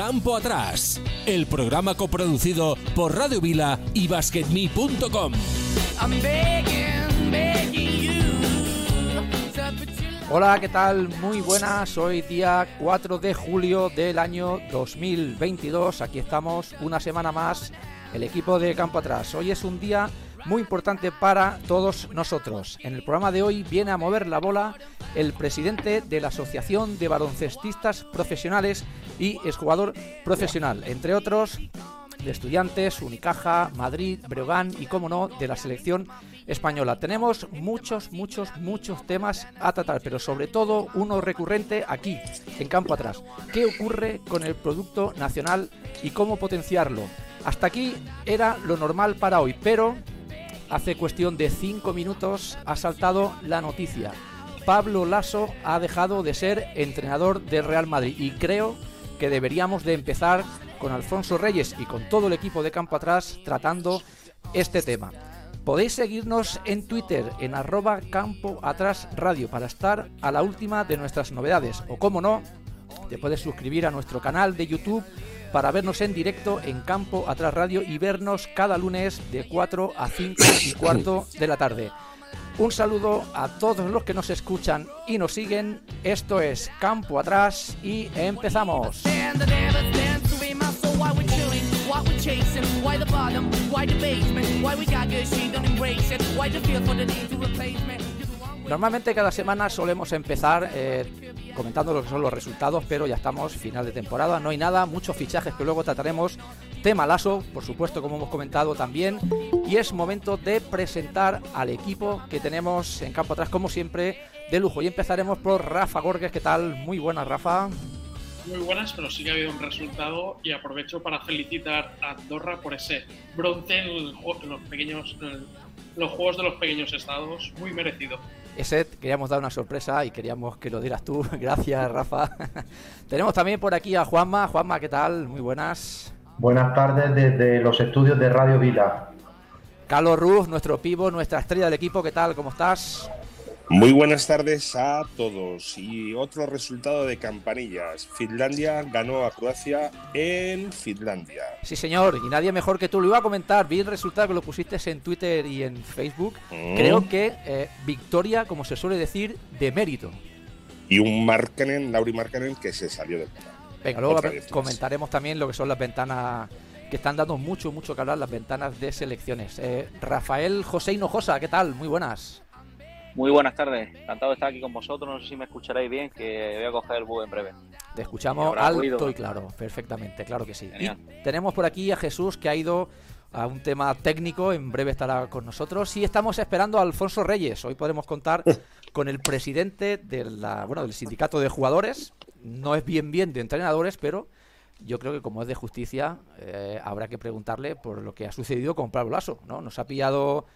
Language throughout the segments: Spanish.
Campo Atrás, el programa coproducido por Radio Vila y BasketMe.com. Hola, ¿qué tal? Muy buenas. Hoy día 4 de julio del año 2022. Aquí estamos una semana más, el equipo de Campo Atrás. Hoy es un día muy importante para todos nosotros. En el programa de hoy viene a mover la bola el presidente de la Asociación de Baloncestistas Profesionales y exjugador profesional, entre otros de estudiantes, Unicaja, Madrid, Breogán y, como no, de la selección española. Tenemos muchos, muchos, muchos temas a tratar, pero sobre todo uno recurrente aquí, en campo atrás. ¿Qué ocurre con el Producto Nacional y cómo potenciarlo? Hasta aquí era lo normal para hoy, pero hace cuestión de cinco minutos ha saltado la noticia. Pablo Lasso ha dejado de ser entrenador del Real Madrid y creo que deberíamos de empezar con Alfonso Reyes y con todo el equipo de campo atrás tratando este tema. Podéis seguirnos en Twitter en arroba campo atrás radio para estar a la última de nuestras novedades o como no, te puedes suscribir a nuestro canal de YouTube para vernos en directo en Campo Atrás Radio y vernos cada lunes de 4 a 5 y cuarto de la tarde. Un saludo a todos los que nos escuchan y nos siguen. Esto es Campo Atrás y empezamos. Normalmente cada semana solemos empezar eh, comentando lo que son los resultados, pero ya estamos final de temporada, no hay nada, muchos fichajes que luego trataremos, tema lazo, por supuesto, como hemos comentado también, y es momento de presentar al equipo que tenemos en campo atrás, como siempre, de lujo. Y empezaremos por Rafa Gorges, ¿qué tal? Muy buenas, Rafa. Muy buenas, pero sí que ha habido un resultado y aprovecho para felicitar a Andorra por ese bronce en los pequeños los Juegos de los Pequeños Estados, muy merecido. Ese queríamos dar una sorpresa y queríamos que lo dieras tú. Gracias, Rafa. Tenemos también por aquí a Juanma. Juanma, ¿qué tal? Muy buenas. Buenas tardes desde los estudios de Radio Vila. Carlos Ruz, nuestro pivo, nuestra estrella del equipo, ¿qué tal? ¿Cómo estás? Muy buenas tardes a todos. Y otro resultado de campanillas. Finlandia ganó a Croacia en Finlandia. Sí, señor. Y nadie mejor que tú. Lo iba a comentar. Vi el resultado que lo pusiste en Twitter y en Facebook. Mm. Creo que eh, victoria, como se suele decir, de mérito. Y un Markkanen, Lauri Markkanen, que se salió del Venga, luego comentaremos también lo que son las ventanas que están dando mucho, mucho que hablar, las ventanas de selecciones. Eh, Rafael José Hinojosa, ¿qué tal? Muy buenas. Muy buenas tardes, encantado de estar aquí con vosotros. No sé si me escucharéis bien, que voy a coger el búho en breve. Te escuchamos alto y claro, perfectamente, claro que sí. Y tenemos por aquí a Jesús que ha ido a un tema técnico, en breve estará con nosotros. Y estamos esperando a Alfonso Reyes. Hoy podemos contar con el presidente de la, bueno, del sindicato de jugadores. No es bien bien de entrenadores, pero yo creo que como es de justicia, eh, habrá que preguntarle por lo que ha sucedido con Pablo Lasso. ¿no? Nos ha pillado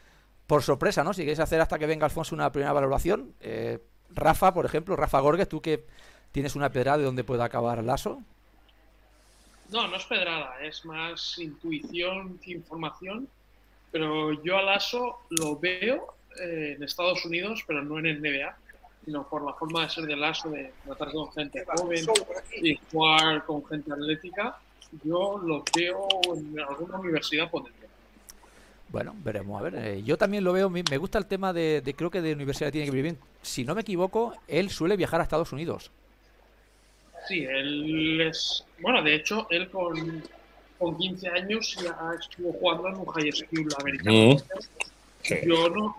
por sorpresa, ¿no? Si queréis hacer hasta que venga Alfonso una primera valoración. Eh, Rafa, por ejemplo, Rafa Gorges, tú que tienes una pedrada de dónde puede acabar el lazo. No, no es pedrada, es más intuición que información. Pero yo al ASO lo veo eh, en Estados Unidos, pero no en el NBA, sino por la forma de ser del ASO, de tratar con gente joven y jugar con gente atlética. Yo lo veo en alguna universidad potente. Bueno, veremos. A ver, eh, yo también lo veo. Me gusta el tema de, creo que de universidad tiene que vivir bien. Si no me equivoco, él suele viajar a Estados Unidos. Sí, él es. Bueno, de hecho, él con, con 15 años ya estuvo jugando en un high school americano. Mm. Yo, no,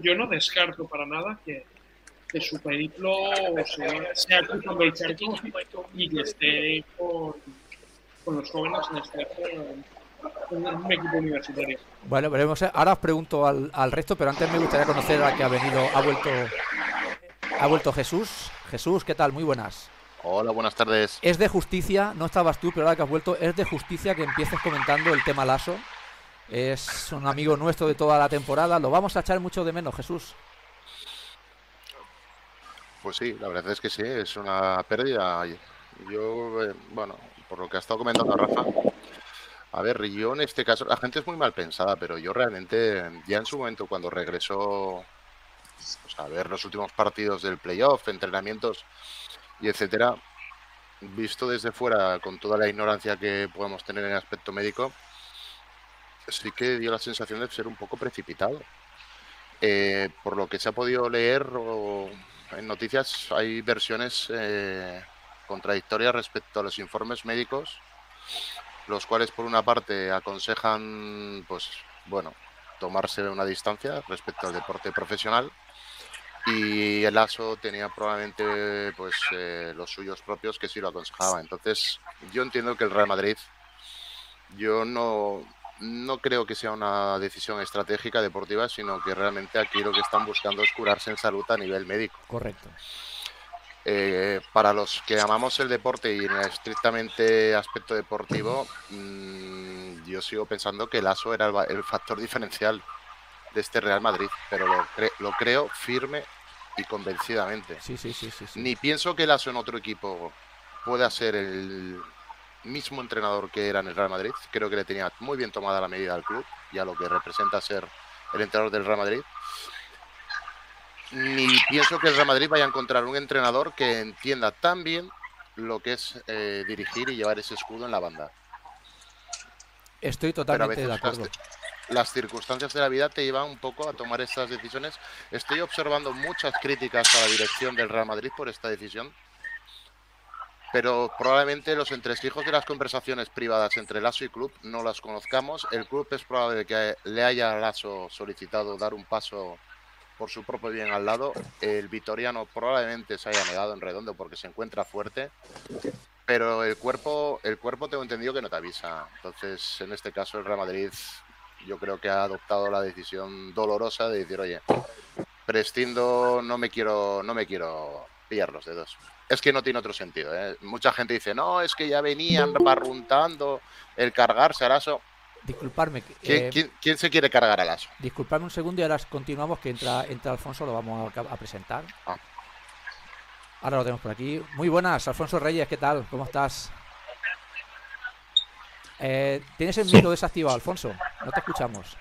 yo, no descarto para nada que, que su periplo sea, sea cruzando el charco y que esté con, con los jóvenes en este un equipo universitario. Bueno, veremos. Ahora os pregunto al, al, resto, pero antes me gustaría conocer a que ha venido, ha vuelto, ha vuelto Jesús. Jesús, ¿qué tal? Muy buenas. Hola, buenas tardes. Es de justicia, no estabas tú, pero ahora que has vuelto, es de justicia que empieces comentando el tema Lasso. Es un amigo nuestro de toda la temporada. Lo vamos a echar mucho de menos, Jesús. Pues sí, la verdad es que sí, es una pérdida. Yo, eh, bueno, por lo que ha estado comentando Rafa, a ver, yo en este caso, la gente es muy mal pensada, pero yo realmente, ya en su momento, cuando regresó pues, a ver los últimos partidos del playoff, entrenamientos y etcétera, visto desde fuera, con toda la ignorancia que podemos tener en el aspecto médico, sí que dio la sensación de ser un poco precipitado. Eh, por lo que se ha podido leer en noticias, hay versiones eh, contradictorias respecto a los informes médicos, los cuales por una parte aconsejan, pues, bueno, tomarse una distancia respecto al deporte profesional y el ASO tenía probablemente pues eh, los suyos propios que sí lo aconsejaba. Entonces, yo entiendo que el Real Madrid, yo no, no creo que sea una decisión estratégica deportiva, sino que realmente aquí lo que están buscando es curarse en salud a nivel médico. Correcto. Eh, para los que amamos el deporte y en el estrictamente aspecto deportivo, mmm, yo sigo pensando que el ASO era el, el factor diferencial de este Real Madrid, pero lo, cre lo creo firme y convencidamente. Sí, sí, sí, sí, sí. Ni pienso que Lasso en otro equipo pueda ser el mismo entrenador que era en el Real Madrid. Creo que le tenía muy bien tomada la medida al club y a lo que representa ser el entrenador del Real Madrid. Ni pienso que el Real Madrid vaya a encontrar un entrenador que entienda tan bien lo que es eh, dirigir y llevar ese escudo en la banda. Estoy totalmente de acuerdo. Las circunstancias de la vida te llevan un poco a tomar estas decisiones. Estoy observando muchas críticas a la dirección del Real Madrid por esta decisión, pero probablemente los entresijos de las conversaciones privadas entre Lasso y club no las conozcamos. El club es probable que le haya a Lasso solicitado dar un paso por su propio bien al lado. El vitoriano probablemente se haya negado en redondo porque se encuentra fuerte. Pero el cuerpo, el cuerpo tengo entendido que no te avisa. Entonces, en este caso, el Real Madrid yo creo que ha adoptado la decisión dolorosa de decir, oye, prescindo, no me quiero, no me quiero pillar los dedos. Es que no tiene otro sentido. ¿eh? Mucha gente dice, no, es que ya venían barruntando el cargarse al aso. Disculparme. ¿Quién, eh, quién, quién se quiere cargar al aso? Disculpadme un segundo y ahora continuamos que entra, entra Alfonso, lo vamos a, a presentar. Ah. Ahora lo tenemos por aquí. Muy buenas, Alfonso Reyes, ¿qué tal? ¿Cómo estás? Eh, Tienes el micro desactivado, Alfonso. No te escuchamos.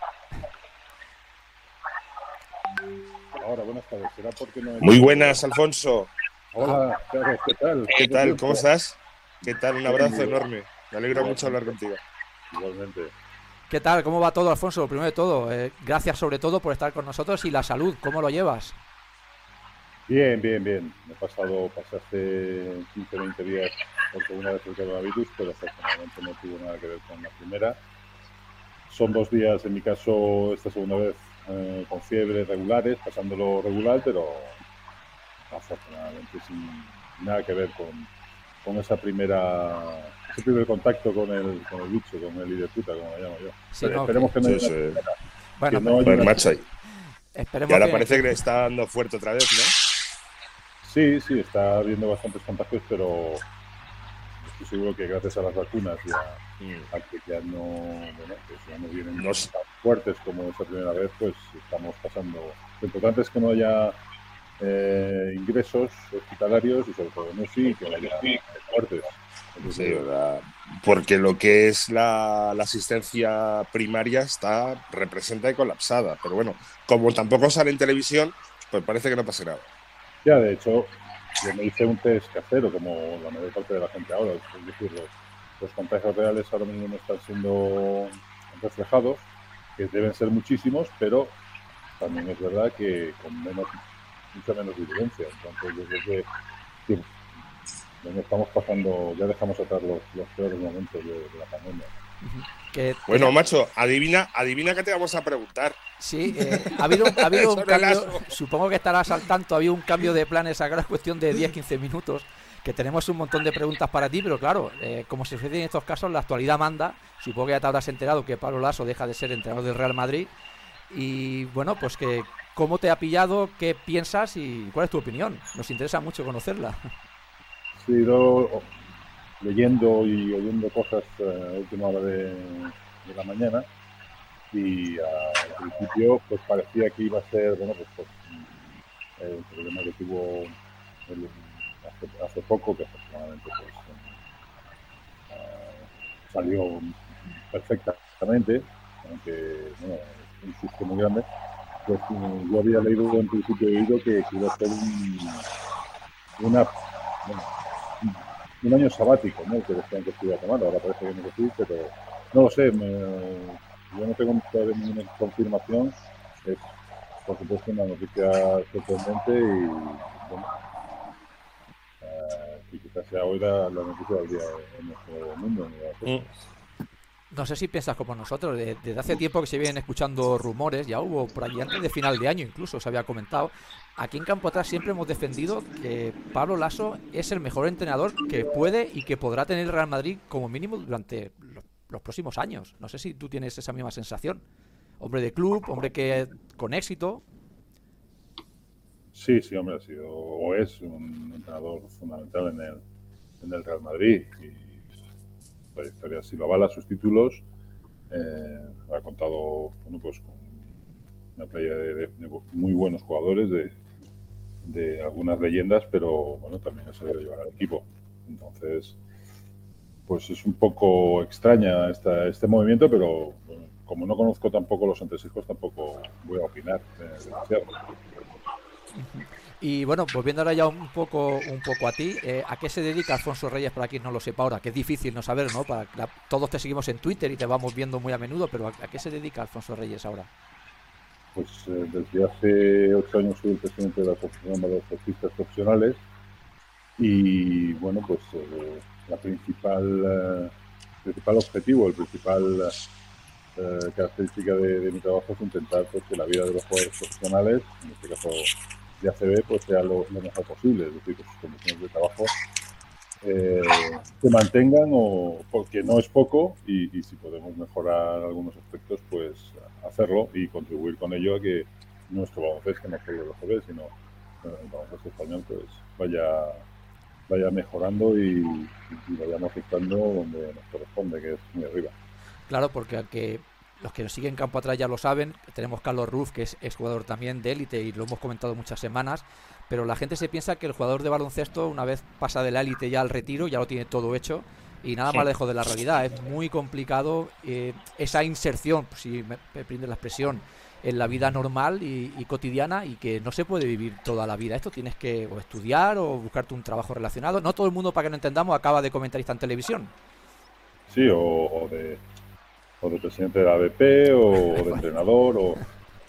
Ahora, buenas tardes. ¿Será porque no Muy buenas, Alfonso. Hola, ¿qué tal? ¿Qué tal? ¿Cómo estás? ¿Qué tal? Un abrazo enorme. Me alegra mucho hablar contigo. Igualmente. ¿Qué tal? ¿Cómo va todo, Alfonso? Primero de todo, eh, gracias sobre todo por estar con nosotros y la salud, ¿cómo lo llevas? Bien, bien, bien. Me he pasado, pasé hace 15, 20 días por segunda vez el coronavirus, pero afortunadamente no tuvo nada que ver con la primera. Son dos días, en mi caso, esta segunda vez eh, con fiebre regulares, pasándolo regular, pero afortunadamente sin nada que ver con, con esa primera ese primer contacto con el, con el bicho, con el idiota, como lo llamo yo. Sí, Pero no, esperemos que, no Sí, haya Bueno, que no haya una- macho, y esperemos ahora que- parece que le está dando fuerte otra vez, ¿no? Sí, sí, está habiendo bastantes contagios, pero estoy seguro que gracias a las vacunas y a, a que ya no, bueno, pues ya no vienen No sé. tan fuertes como esa primera vez, pues estamos pasando. Lo importante es que no haya eh, ingresos hospitalarios y sobre todo no sí que haya muertes. Porque lo que es la, la asistencia primaria está representa y colapsada. Pero bueno, como tampoco sale en televisión, pues parece que no pasa nada. Ya, de hecho, yo me hice un test casero, como la mayor parte de la gente ahora. Es decir, los, los contagios reales ahora mismo no están siendo reflejados, que deben ser muchísimos, pero también es verdad que con menos, mucha menos virulencia. Entonces, yo creo que estamos pasando, ya dejamos atrás los, los peores momentos de, de la pandemia. que Bueno, macho, adivina, adivina qué te vamos a preguntar. Sí, eh, ha habido, ha habido un cambio, supongo que estarás al tanto, ha habido un cambio de planes ahora es cuestión de 10-15 minutos, que tenemos un montón de preguntas para ti, pero claro, eh, como se sucede en estos casos, la actualidad manda, supongo que ya te habrás enterado que Pablo Lasso deja de ser entrenador del Real Madrid, y bueno, pues que cómo te ha pillado, qué piensas y cuál es tu opinión, nos interesa mucho conocerla. He ido leyendo y oyendo cosas eh, a última hora de, la mañana y al principio pues parecía que iba a ser, bueno, pues, pues, el problema que tuvo el- hace, poco, que afortunadamente pues, ah, salió perfectamente, aunque bueno, un susto muy grande, pues yo había leído en principio que iba a ser un- una bueno, un año sabático, ¿no? Que decían que se iba a tomar, ahora parece que no es así, pero no lo sé, yo no tengo todavía ninguna confirmación. Es, por supuesto, una noticia sorprendente y, bueno, eh, quizás sea hoy la, noticia del día en nuestro mundo. No sé si piensas como nosotros, desde hace tiempo que se vienen escuchando rumores, ya hubo por allí antes de final de año incluso, se había comentado. Aquí en Campo Atrás siempre hemos defendido que Pablo Lasso es el mejor entrenador que puede y que podrá tener el Real Madrid como mínimo durante los próximos años. No sé si tú tienes esa misma sensación. Hombre de club, hombre que con éxito. Sí, sí, hombre, ha sido o es un entrenador fundamental en el, en el Real Madrid. Y la historia si lo avala sus títulos. Eh, ha contado bueno, pues, con una playa de, muy buenos jugadores, de, de, algunas leyendas, pero bueno, también ha sabido llevar al equipo. Entonces, pues es un poco extraña esta, este movimiento, pero como no conozco tampoco los entresijos, tampoco voy a opinar eh. Y bueno, volviendo ahora ya un poco, un poco a ti, eh, ¿a qué se dedica Alfonso Reyes para quien no lo sepa ahora? Que es difícil no saber, ¿no? Para, todos te seguimos en Twitter y te vamos viendo muy a menudo, pero ¿a, qué se dedica Alfonso Reyes ahora? Pues eh, desde hace ocho años soy el presidente de la Asociación de los Profesionales y bueno, pues eh, la principal, principal objetivo, el principal característica de, mi trabajo es intentar pues, que la vida de los jugadores profesionales, en este caso de ACB pues sea lo, mejor posible, es decir, que sus condiciones de trabajo eh, se mantengan o porque no es poco y, si podemos mejorar algunos aspectos pues hacerlo y contribuir con ello a que nuestro baloncesto no solo ACB sino el baloncesto español pues vaya vaya mejorando y, y vayamos estando donde nos corresponde que es muy arriba. Claro porque aunque los que nos siguen campo atrás ya lo saben. Tenemos Carlos Ruf, que es, jugador también de élite y lo hemos comentado muchas semanas. Pero la gente se piensa que el jugador de baloncesto, una vez pasa de la élite ya al retiro, ya lo tiene todo hecho. Y nada más lejos de la realidad. Es muy complicado eh, esa inserción, si me, me la expresión, en la vida normal y, cotidiana y que no se puede vivir toda la vida. Esto tienes que o estudiar o buscarte un trabajo relacionado. No todo el mundo, para que no entendamos, acaba de comentarista en televisión. Sí, o de o de presidente de la ABP o, de entrenador. O...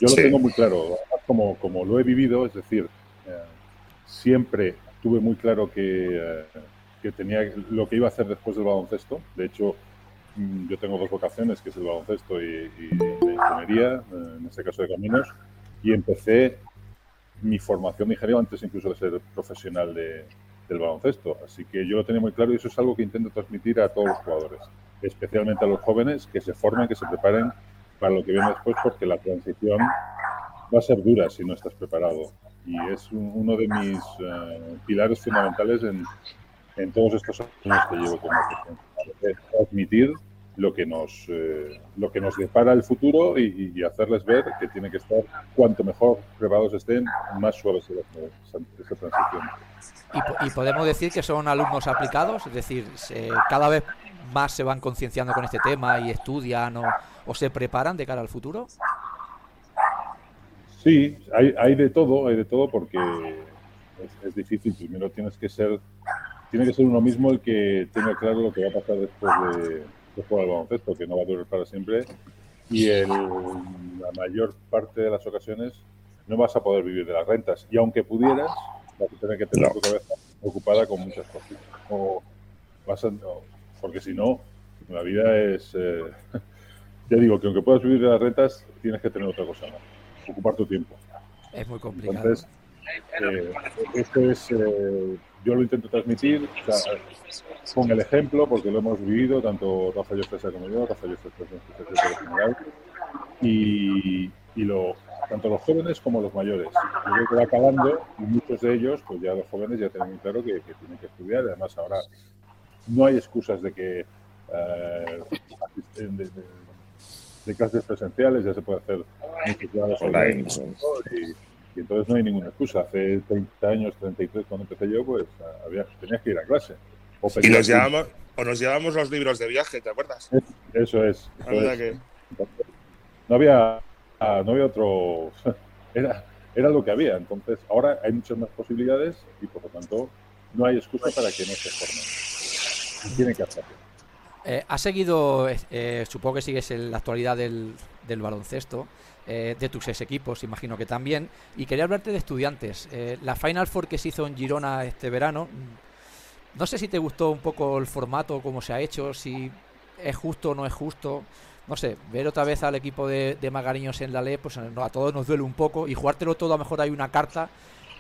Yo lo tengo muy claro, como, como lo he vivido, es decir, eh, siempre tuve muy claro que, eh, que, tenía lo que iba a hacer después del baloncesto. De hecho, mm, yo tengo dos vocaciones, que es el baloncesto y, la ingeniería, eh, en este caso de caminos, y empecé mi formación de ingeniero antes incluso de ser profesional de, del baloncesto. Así que yo lo tenía muy claro y eso es algo que intento transmitir a todos los jugadores especialmente a los jóvenes, que se formen, que se preparen para lo que viene después, porque la transición va a ser dura si no estás preparado. Y es uno de mis eh, pilares fundamentales en, en, todos estos años que llevo como transmitir lo que nos eh, lo que nos depara el futuro y, hacerles ver que tiene que estar cuanto mejor preparados estén más suaves esa, esa transición y, y, podemos decir que son alumnos aplicados es decir cada vez más se van concienciando con este tema y estudian o, se preparan de cara al futuro? Sí, hay, hay de todo, hay de todo porque es, difícil. Primero tienes que ser, tiene que ser uno mismo el que tenga claro lo que va a pasar después de, de jugar al baloncesto, que no va a durar para siempre. Y en la mayor parte de las ocasiones no vas a poder vivir de las rentas. Y aunque pudieras, vas a tener que tener tu cabeza ocupada con muchas cosas. O vas a, porque si no, la vida es... Eh, ya digo que aunque puedas vivir de las rentas, tienes que tener otra cosa más, ocupar tu tiempo. Es muy complicado. Entonces, eh, esto es, eh, yo lo intento transmitir con el ejemplo, porque lo hemos vivido, tanto Rafa Yostesa como yo, Rafa Yostesa es general, y, y lo, tanto los jóvenes como los mayores. Yo creo que va acabando y muchos de ellos, pues ya los jóvenes ya tienen claro que, que tienen que estudiar, además ahora no hay excusas de que eh, de, clases presenciales ya se puede hacer online. Y, entonces no hay ninguna excusa. Hace 30 años, 33, cuando empecé yo, pues había, tenías que ir a clase. O y nos llevamos, o nos llevamos los libros de viaje, ¿te acuerdas? Eso es. No había no había otro. Era, era lo que había. Entonces, ahora hay muchas más posibilidades y por lo tanto no hay excusa para que no se formen. tiene que hacerlo. Eh, ¿Has seguido, eh, supongo que sigues en la actualidad del, del baloncesto, eh, de tus ex equipos, imagino que también, y quería hablarte de estudiantes. Eh, la Final Four que se hizo en Girona este verano, mm, no sé si te gustó un poco el formato, cómo se ha hecho, si es justo o no es justo. No sé, ver otra vez al equipo de, de Magariños en la ley, pues a todos nos duele un poco, y jugártelo todo, a lo mejor hay una carta,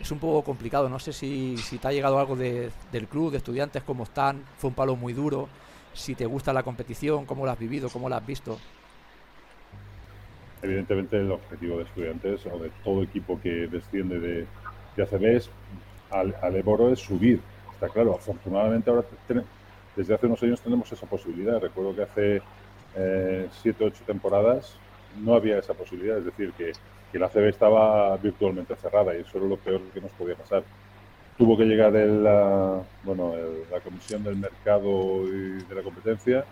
es un poco complicado. No sé si, si te ha llegado algo de, del club, de estudiantes, cómo están, fue un palo muy duro si te gusta la competición, cómo la has vivido, cómo la has visto. Evidentemente el objetivo de estudiantes o de todo equipo que desciende de, de ACB es, al, al Eboro es subir, está claro. Afortunadamente ahora desde hace unos años tenemos esa posibilidad. Recuerdo que hace eh, siete ocho temporadas no había esa posibilidad, es decir, que, que la ACB estaba virtualmente cerrada y eso era lo peor que nos podía pasar tuvo que llegar el, la, bueno, el, la Comisión del Mercado y de la Competencia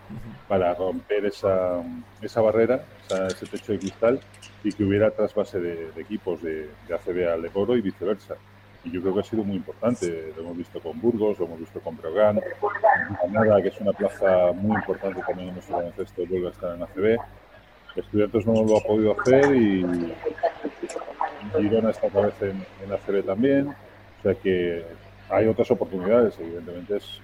para romper esa, esa barrera, esa, ese techo de cristal y que hubiera trasvase de, de equipos de, de ACB al Eboro y viceversa. Y yo creo que ha sido muy importante. Lo hemos visto con Burgos, lo hemos visto con Breogán, Granada, que es una plaza muy importante también en nuestro baloncesto, vuelve a estar en ACB. Estudiantes no lo ha podido hacer y Girona está otra vez en, en ACB también. O sea que hay otras oportunidades, evidentemente es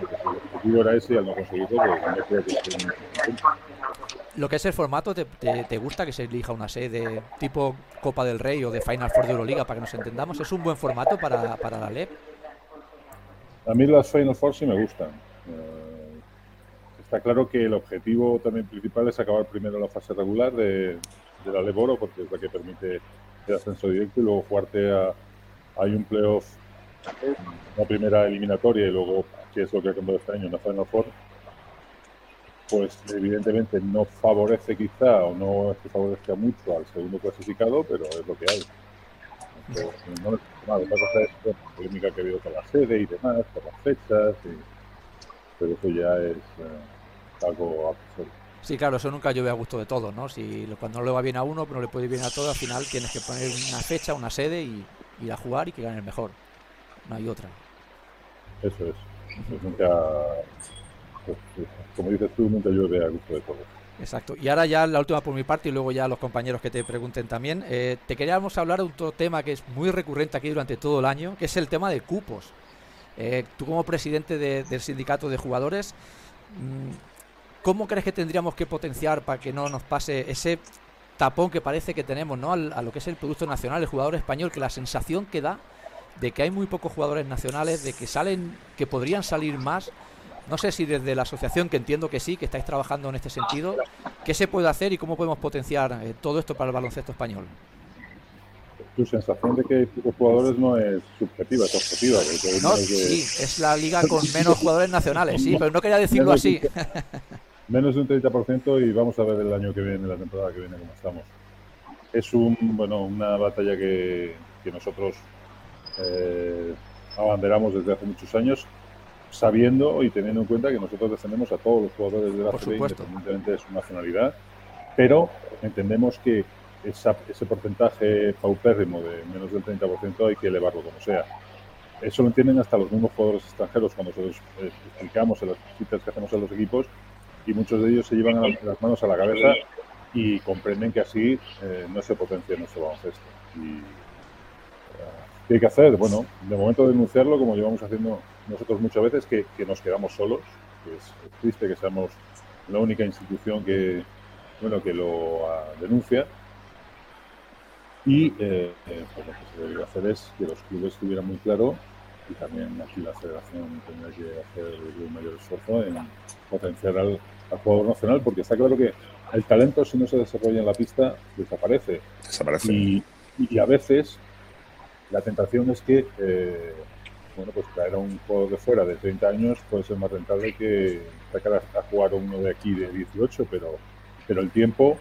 el objetivo era ese y al no conseguirlo, pues no creo que esté Lo que es el formato, ¿te, te, te gusta que se elija una sede tipo Copa del Rey o de Final Four de Euroliga para que nos entendamos? ¿Es un buen formato para, para la LEP? A mí las Final Four sí me gustan. Eh, está claro que el objetivo también principal es acabar primero la fase regular de, de la LEP Oro, porque es la que permite el ascenso directo y luego jugarte a, hay un playoff, una primera eliminatoria y luego, que es lo que ha cambiado este año, una Final Four, pues evidentemente no favorece quizá o no es que favorezca mucho al segundo clasificado, pero es lo que hay. Otra cosa es la polémica que ha habido con la sede y demás, por las fechas, pero eso ya es eh, algo absurdo. Sí, claro, eso nunca llueve a gusto de todos, ¿no? Si cuando no le va bien a uno, pero no le puede ir bien a todo, al final tienes que poner una fecha, una sede y, ir a jugar y que gane el mejor. No hay otra. Eso es. Pues nunca, pues, como dices tú, nunca llueve a gusto de todos. Exacto. Y ahora ya la última por mi parte y luego ya los compañeros que te pregunten también. Eh, te queríamos hablar de otro tema que es muy recurrente aquí durante todo el año, que es el tema de cupos. Eh, tú como presidente de, del sindicato de jugadores, ¿cómo crees que tendríamos que potenciar para que no nos pase ese tapón que parece que tenemos ¿no? Al, a lo que es el producto nacional, el jugador español, que la sensación que da de que hay muy pocos jugadores nacionales, de que salen, que podrían salir más. No sé si desde la asociación, que entiendo que sí, que estáis trabajando en este sentido, ¿qué se puede hacer y cómo podemos potenciar eh, todo esto para el baloncesto español? Tu sensación de que hay pocos jugadores no es subjetiva, es objetiva. No, sí, es la liga con menos jugadores nacionales, sí, pero no quería decirlo así. menos de un 30% y vamos a ver el año que viene, la temporada que viene, cómo estamos. Es un, bueno, una batalla que, que nosotros eh, abanderamos desde hace muchos años, sabiendo y teniendo en cuenta que nosotros defendemos a todos los jugadores de la CB, independientemente de su nacionalidad, pero entendemos que esa, ese porcentaje paupérrimo de menos del 30% hay que elevarlo como sea. Eso lo entienden hasta los mismos jugadores extranjeros cuando se los eh, explicamos en las visitas que hacemos a los equipos y muchos de ellos se llevan las manos a la cabeza y comprenden que así eh, no se potencia nuestro baloncesto. Y, ¿Qué hay que hacer? Bueno, de momento denunciarlo, como llevamos haciendo nosotros muchas veces, que, que nos quedamos solos. Que es, es, triste que seamos la única institución que, bueno, que lo uh, denuncia. Y eh, eh, pues lo que se debería hacer es que los clubes tuvieran muy claro, y también aquí la federación tendría que hacer un mayor esfuerzo en potenciar al, al jugador nacional, porque está claro que el talento, si no se desarrolla en la pista, desaparece. Desaparece. Y, y a veces la tentación es que, eh, bueno, pues traer a un jugador de fuera de 30 años puede ser más rentable que sacar a, a jugar a uno de aquí de 18, pero, pero el tiempo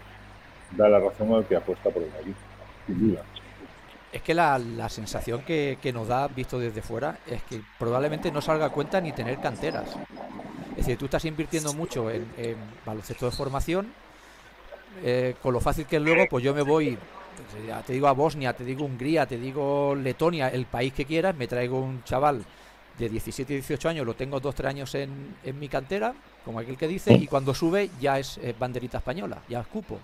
da la razón al que apuesta por el aquí, sin duda. Es que la, la sensación que, que, nos da, visto desde fuera, es que probablemente no salga a cuenta ni tener canteras. Es decir, tú estás invirtiendo mucho en, en baloncesto de formación, eh, con lo fácil que es luego, pues yo me voy te digo a Bosnia, te digo Hungría, te digo Letonia, el país que quieras, me traigo un chaval de 17 y 18 años lo tengo 2-3 años en, en, mi cantera, como aquel que dice, y cuando sube ya es banderita española, ya es cupo.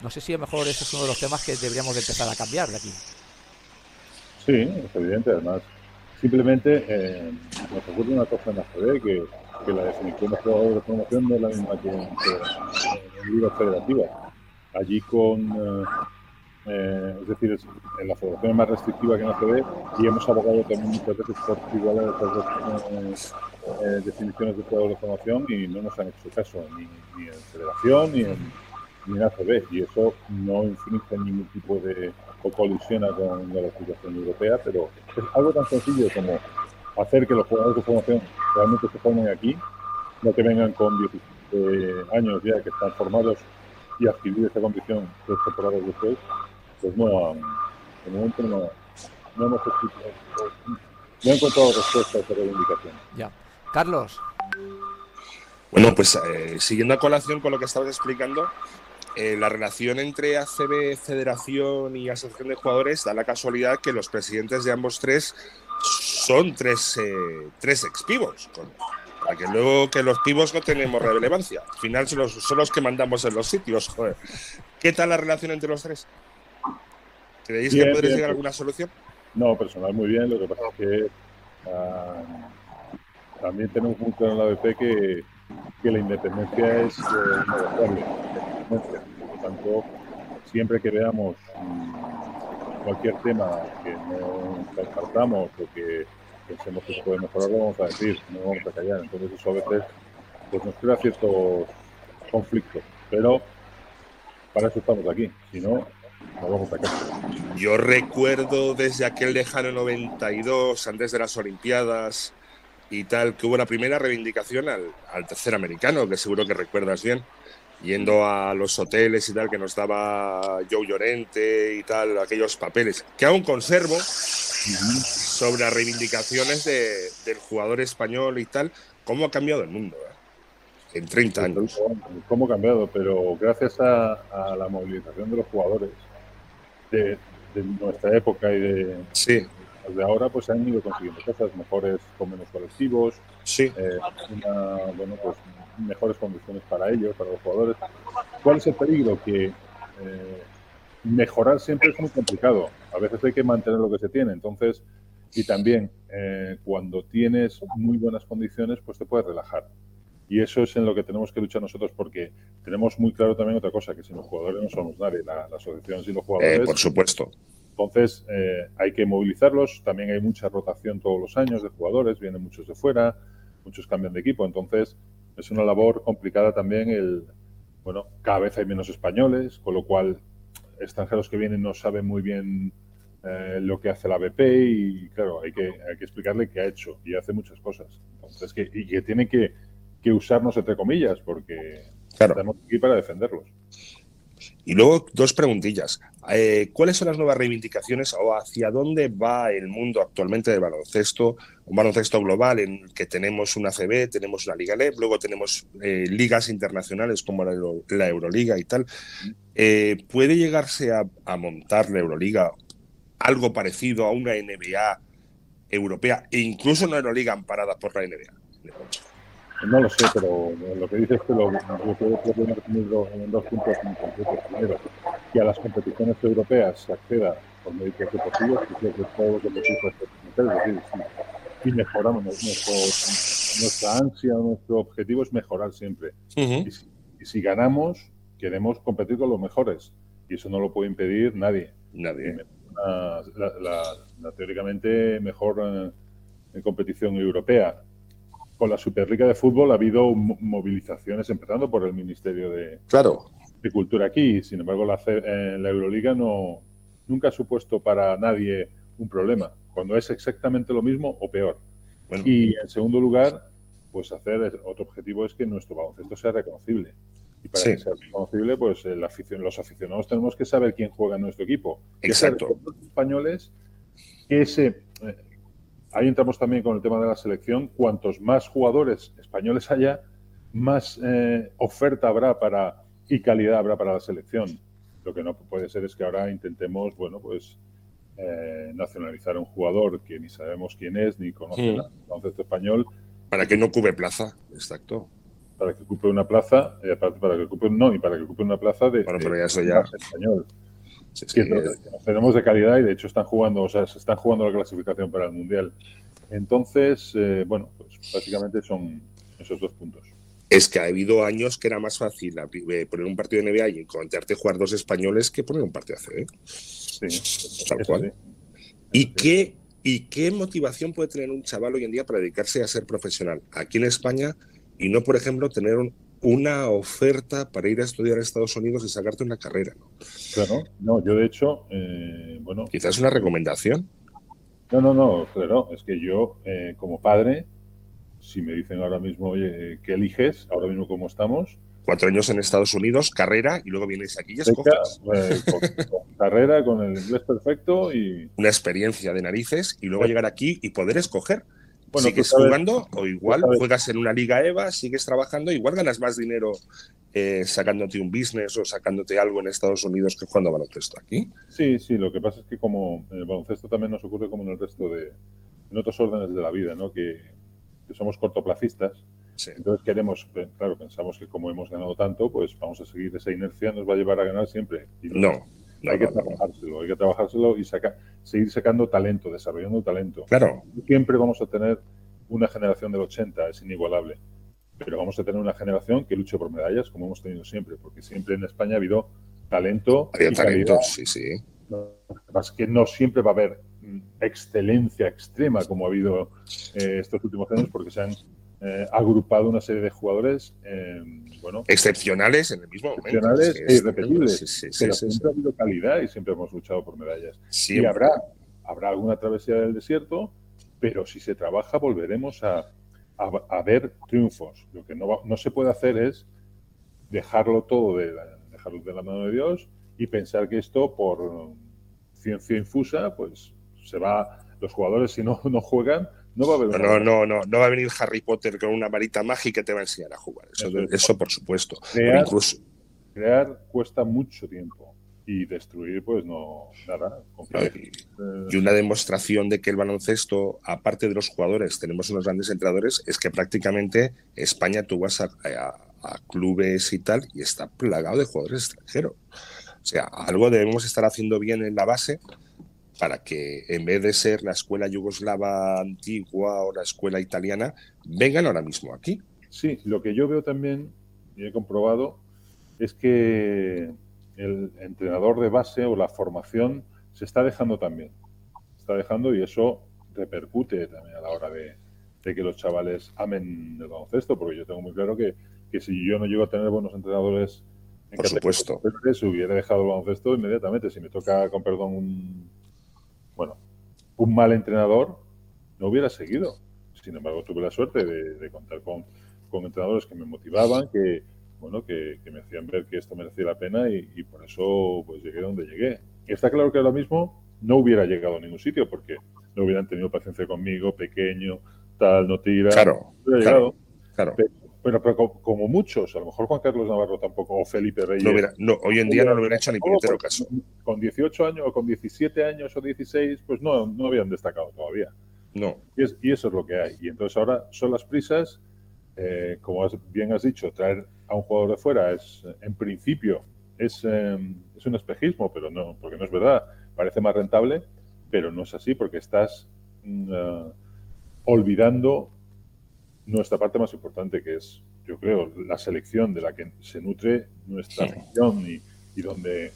No sé si a lo mejor ese es uno de los temas que deberíamos de empezar a cambiar de aquí. Sí, es evidente, además. Simplemente eh, nos ocurre una cosa en la CD que, que la definición de jugador de formación no es la misma que, en ligas federativas. Allí con, eh, eh, es decir, en la federación es más restrictiva que en la CD y hemos abogado también muchas veces por igual a estas dos eh, definiciones de jugador de formación y no nos han hecho caso ni, ni en federación ni en, ni en ACB y eso no infringe ningún tipo de o colisiona con la legislación europea, pero es algo tan sencillo como hacer que los jugadores de formación realmente se formen aquí, no que vengan con 17 años ya que están formados y adquirir esa condición tres temporadas después, pues no de momento no, no hemos no he encontrado respuesta a esa reivindicación. Ya. Carlos. Bueno, pues eh, siguiendo a colación con lo que estabas explicando, eh, la relación entre ACB, Federación y Asociación de Jugadores da la casualidad que los presidentes de ambos tres son tres, eh, tres expivos. para que luego que los pivos no tenemos relevancia. Al final son los, son los que mandamos en los sitios. Joder. ¿Qué tal la relación entre los tres? ¿Creéis que podréis llegar a alguna solución? No, personal muy bien. Lo que pasa es que ah, también tenemos muy claro en la BP que, que la independencia es eh, por lo tanto, siempre que veamos mm, cualquier tema que no descartamos o que pensemos que se puede mejorar, lo vamos a decir, no vamos a callar. Entonces eso a veces pues, nos crea ciertos conflictos. Pero para eso estamos aquí. Si no, no vamos a callar. Yo recuerdo desde aquel lejano 92, antes de las Olimpiadas y tal, que hubo la primera reivindicación al, al tercer americano, que seguro que recuerdas bien yendo a los hoteles y tal que nos daba Joe Llorente y tal, aquellos papeles, que aún conservo sobre las reivindicaciones del jugador español y tal, cómo ha cambiado el mundo ¿eh? en 30 años. Cómo ha cambiado, pero gracias a, la movilización de los jugadores de, nuestra época y de, sí. De ahora, pues han ido consiguiendo cosas mejores con menos colectivos. Sí. Eh, una, bueno, pues mejores condiciones para ellos, para los jugadores. ¿Cuál es el peligro? Que eh, mejorar siempre es muy complicado. A veces hay que mantener lo que se tiene. Entonces, y también eh, cuando tienes muy buenas condiciones, pues te puedes relajar. Y eso es en lo que tenemos que luchar nosotros porque tenemos muy claro también otra cosa, que sin los jugadores no somos nadie, la, la asociación sin los jugadores. Eh, por supuesto. Entonces hay que movilizarlos, también hay mucha rotación todos los años de jugadores, vienen muchos de fuera, muchos cambian de equipo, entonces es una labor complicada también el, bueno, cada vez hay menos españoles, con lo cual extranjeros que vienen no saben muy bien eh, lo que hace la BP y claro, hay que, hay que explicarle qué ha hecho y hace muchas cosas. Entonces, que, y que tiene que, que usarnos entre comillas porque estamos aquí para defenderlos. Y luego dos preguntillas. Eh, ¿Cuáles son las nuevas reivindicaciones o hacia dónde va el mundo actualmente del baloncesto? Un baloncesto global en el que tenemos una CB, tenemos una Liga LEP, luego tenemos eh, ligas internacionales como la, Euroliga y tal. Eh, ¿Puede llegarse a, montar la Euroliga algo parecido a una NBA europea e incluso una Euroliga amparada por la NBA? No lo sé, pero lo que dices que lo, yo proponer en dos puntos muy concretos. Primero, que a las competiciones europeas se acceda por medios deportivos, que es todos los deportistas es decir, si, mejoramos nuestro, nuestra ansia, nuestro objetivo es mejorar siempre. y, si, ganamos, queremos competir con los mejores. Y eso no lo puede impedir nadie. Nadie. La, teóricamente mejor eh, en competición europea con la Superliga de Fútbol ha habido movilizaciones, empezando por el Ministerio de, claro. de Cultura aquí. Sin embargo, la, eh, la Euroliga no, nunca ha supuesto para nadie un problema, cuando es exactamente lo mismo o peor. Y en segundo lugar, pues hacer otro objetivo es que nuestro baloncesto sea reconocible. Y para que sea reconocible, pues el aficion, los aficionados tenemos que saber quién juega en nuestro equipo. Exacto. Los españoles, que ese, ahí entramos también con el tema de la selección. Cuantos más jugadores españoles haya, más eh, oferta habrá para y calidad habrá para la selección. Lo que no puede ser es que ahora intentemos, bueno, pues eh, nacionalizar a un jugador que ni sabemos quién es, ni conoce el concepto español. Para que no ocupe plaza, exacto. Para que ocupe una plaza, eh, para, que ocupe, no, y para que ocupe una plaza de, bueno, pero ya eso ya... español. Tenemos de calidad y de hecho están jugando, o sea, se están jugando la clasificación para el Mundial. Entonces, eh, bueno, pues básicamente son esos dos puntos. Es que ha habido años que era más fácil eh, poner un partido de NBA y encontrarte jugar dos españoles que poner un partido de ACB. Sí, tal cual. ¿Y qué, ¿Y qué motivación puede tener un chaval hoy en día para dedicarse a ser profesional aquí en España y no, por ejemplo, tener una oferta para ir a estudiar a Estados Unidos y sacarte una carrera? ¿no? Claro, no, yo de hecho, eh, bueno. Quizás una recomendación. No, no, no, claro, es que yo eh, como padre, si me dicen ahora mismo, oye, ¿qué eliges? Ahora mismo como estamos. Cuatro años en Estados Unidos, carrera, y luego vienes aquí y escoges. Eh, carrera, con el inglés perfecto y... Una experiencia de narices y luego llegar aquí y poder escoger. ¿Sigues jugando o igual juegas en una liga EVA, sigues trabajando, igual ganas más dinero eh, sacándote un business o sacándote algo en Estados Unidos que jugando baloncesto aquí? Sí, sí, lo que pasa es que como en el baloncesto también nos ocurre como en el resto de, en otros órdenes de la vida, ¿no? Que, somos cortoplacistas. Entonces queremos, claro, pensamos que como hemos ganado tanto, pues vamos a seguir esa inercia, nos va a llevar a ganar siempre. no, hay que trabajárselo, hay que trabajárselo y seguir sacando talento, desarrollando talento. Claro. Siempre vamos a tener una generación del 80, es inigualable pero vamos a tener una generación que luche por medallas, como hemos tenido siempre, porque siempre en España ha habido talento. Hay talento, sí, sí. Más que no siempre va a haber mm, excelencia extrema como ha habido eh, estos últimos años, porque se han eh, agrupado una serie de jugadores bueno, excepcionales en el mismo momento. Excepcionales e irrepetibles. pero siempre ha habido calidad y siempre hemos luchado por medallas. Y habrá, habrá alguna travesía del desierto, pero si se trabaja volveremos a, a, ver triunfos. Lo que no, no se puede hacer es dejarlo todo de la, dejarlo de la mano de Dios y pensar que esto por ciencia infusa, pues se va, los jugadores si no, no juegan, no va a haber... No, no, no, no va a venir Harry Potter con una varita mágica que te va a enseñar a jugar. Eso, eso, por supuesto. incluso... crear cuesta mucho tiempo y destruir, pues no, nada. Y una demostración de que el baloncesto, aparte de los jugadores, tenemos unos grandes entrenadores, es que prácticamente España tú vas a, clubes y tal y está plagado de jugadores extranjeros. O sea, algo debemos estar haciendo bien en la base para que en vez de ser la escuela yugoslava antigua o la escuela italiana, vengan ahora mismo aquí. Sí, lo que yo veo también, y he comprobado, es que el entrenador de base o la formación se está dejando también. Se está dejando y eso repercute también a la hora de, que los chavales amen el baloncesto, porque yo tengo muy claro que, si yo no llego a tener buenos entrenadores en Por supuesto. Se hubiera dejado el baloncesto inmediatamente. Si me toca, con perdón, un, bueno, un mal entrenador, no hubiera seguido. Sin embargo, tuve la suerte de, contar con, con entrenadores que me motivaban, que, bueno, que, me hacían ver que esto merecía la pena y, por eso pues llegué donde llegué. Y está claro que ahora mismo no hubiera llegado a ningún sitio porque no hubieran tenido paciencia conmigo, pequeño, tal, no tira. Claro, claro, claro. Pero, pero, como, muchos, a lo mejor Juan Carlos Navarro tampoco, o Felipe Reyes. No hoy en día no lo hubiera hecho ni puñetero caso. Con 18 años, o con 17 años o 16, pues no, no habían destacado todavía. No. Y, y eso es lo que hay. Y entonces ahora son las prisas eh, como bien has dicho, traer a un jugador de fuera es, en principio, es, em, es, un espejismo, pero no, porque no es verdad. Parece más rentable, pero no es así, porque estás mm, eh, olvidando nuestra parte más importante, que es, yo creo, la selección de la que se nutre nuestra región y, y donde,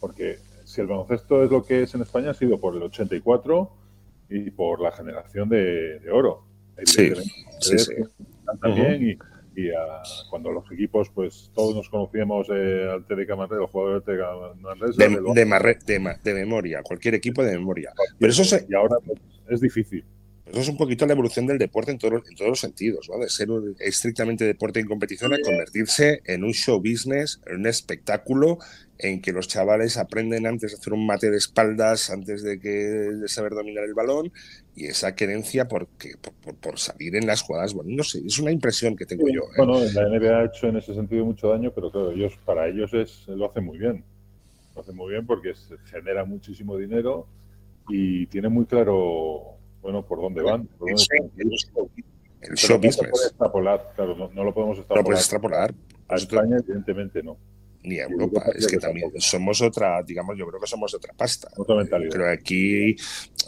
porque si el baloncesto es lo que es en España, ha sido por el 84 y por la generación de, oro. Sí, sí, sí también y, cuando los equipos, pues todos nos conocíamos eh, al TDK Manresa, los jugadores del TDK Manresa. De, de, memoria, cualquier equipo de memoria. Pero eso y ahora pues, es difícil. Eso es un poquito la evolución del deporte en, todo, en todos los sentidos, ¿no? de ser estrictamente deporte en competición a convertirse en un show business, en un espectáculo en que los chavales aprenden antes de hacer un mate de espaldas, antes de, que, de saber dominar el balón, y esa querencia por, por, salir en las jugadas, bueno, no sé, es una impresión que tengo yo. ¿eh? Bueno, la NBA ha hecho en ese sentido mucho daño, pero claro, ellos, para ellos es, lo hacen muy bien. Lo hacen muy bien porque se genera muchísimo dinero y tiene muy claro, bueno, por dónde van. Por dónde el show business. claro, no, lo podemos extrapolar. No puedes extrapolar. A España, evidentemente, no ni a Europa. Es que también somos otra, digamos, yo creo que somos otra pasta. Otra mentalidad. Creo que aquí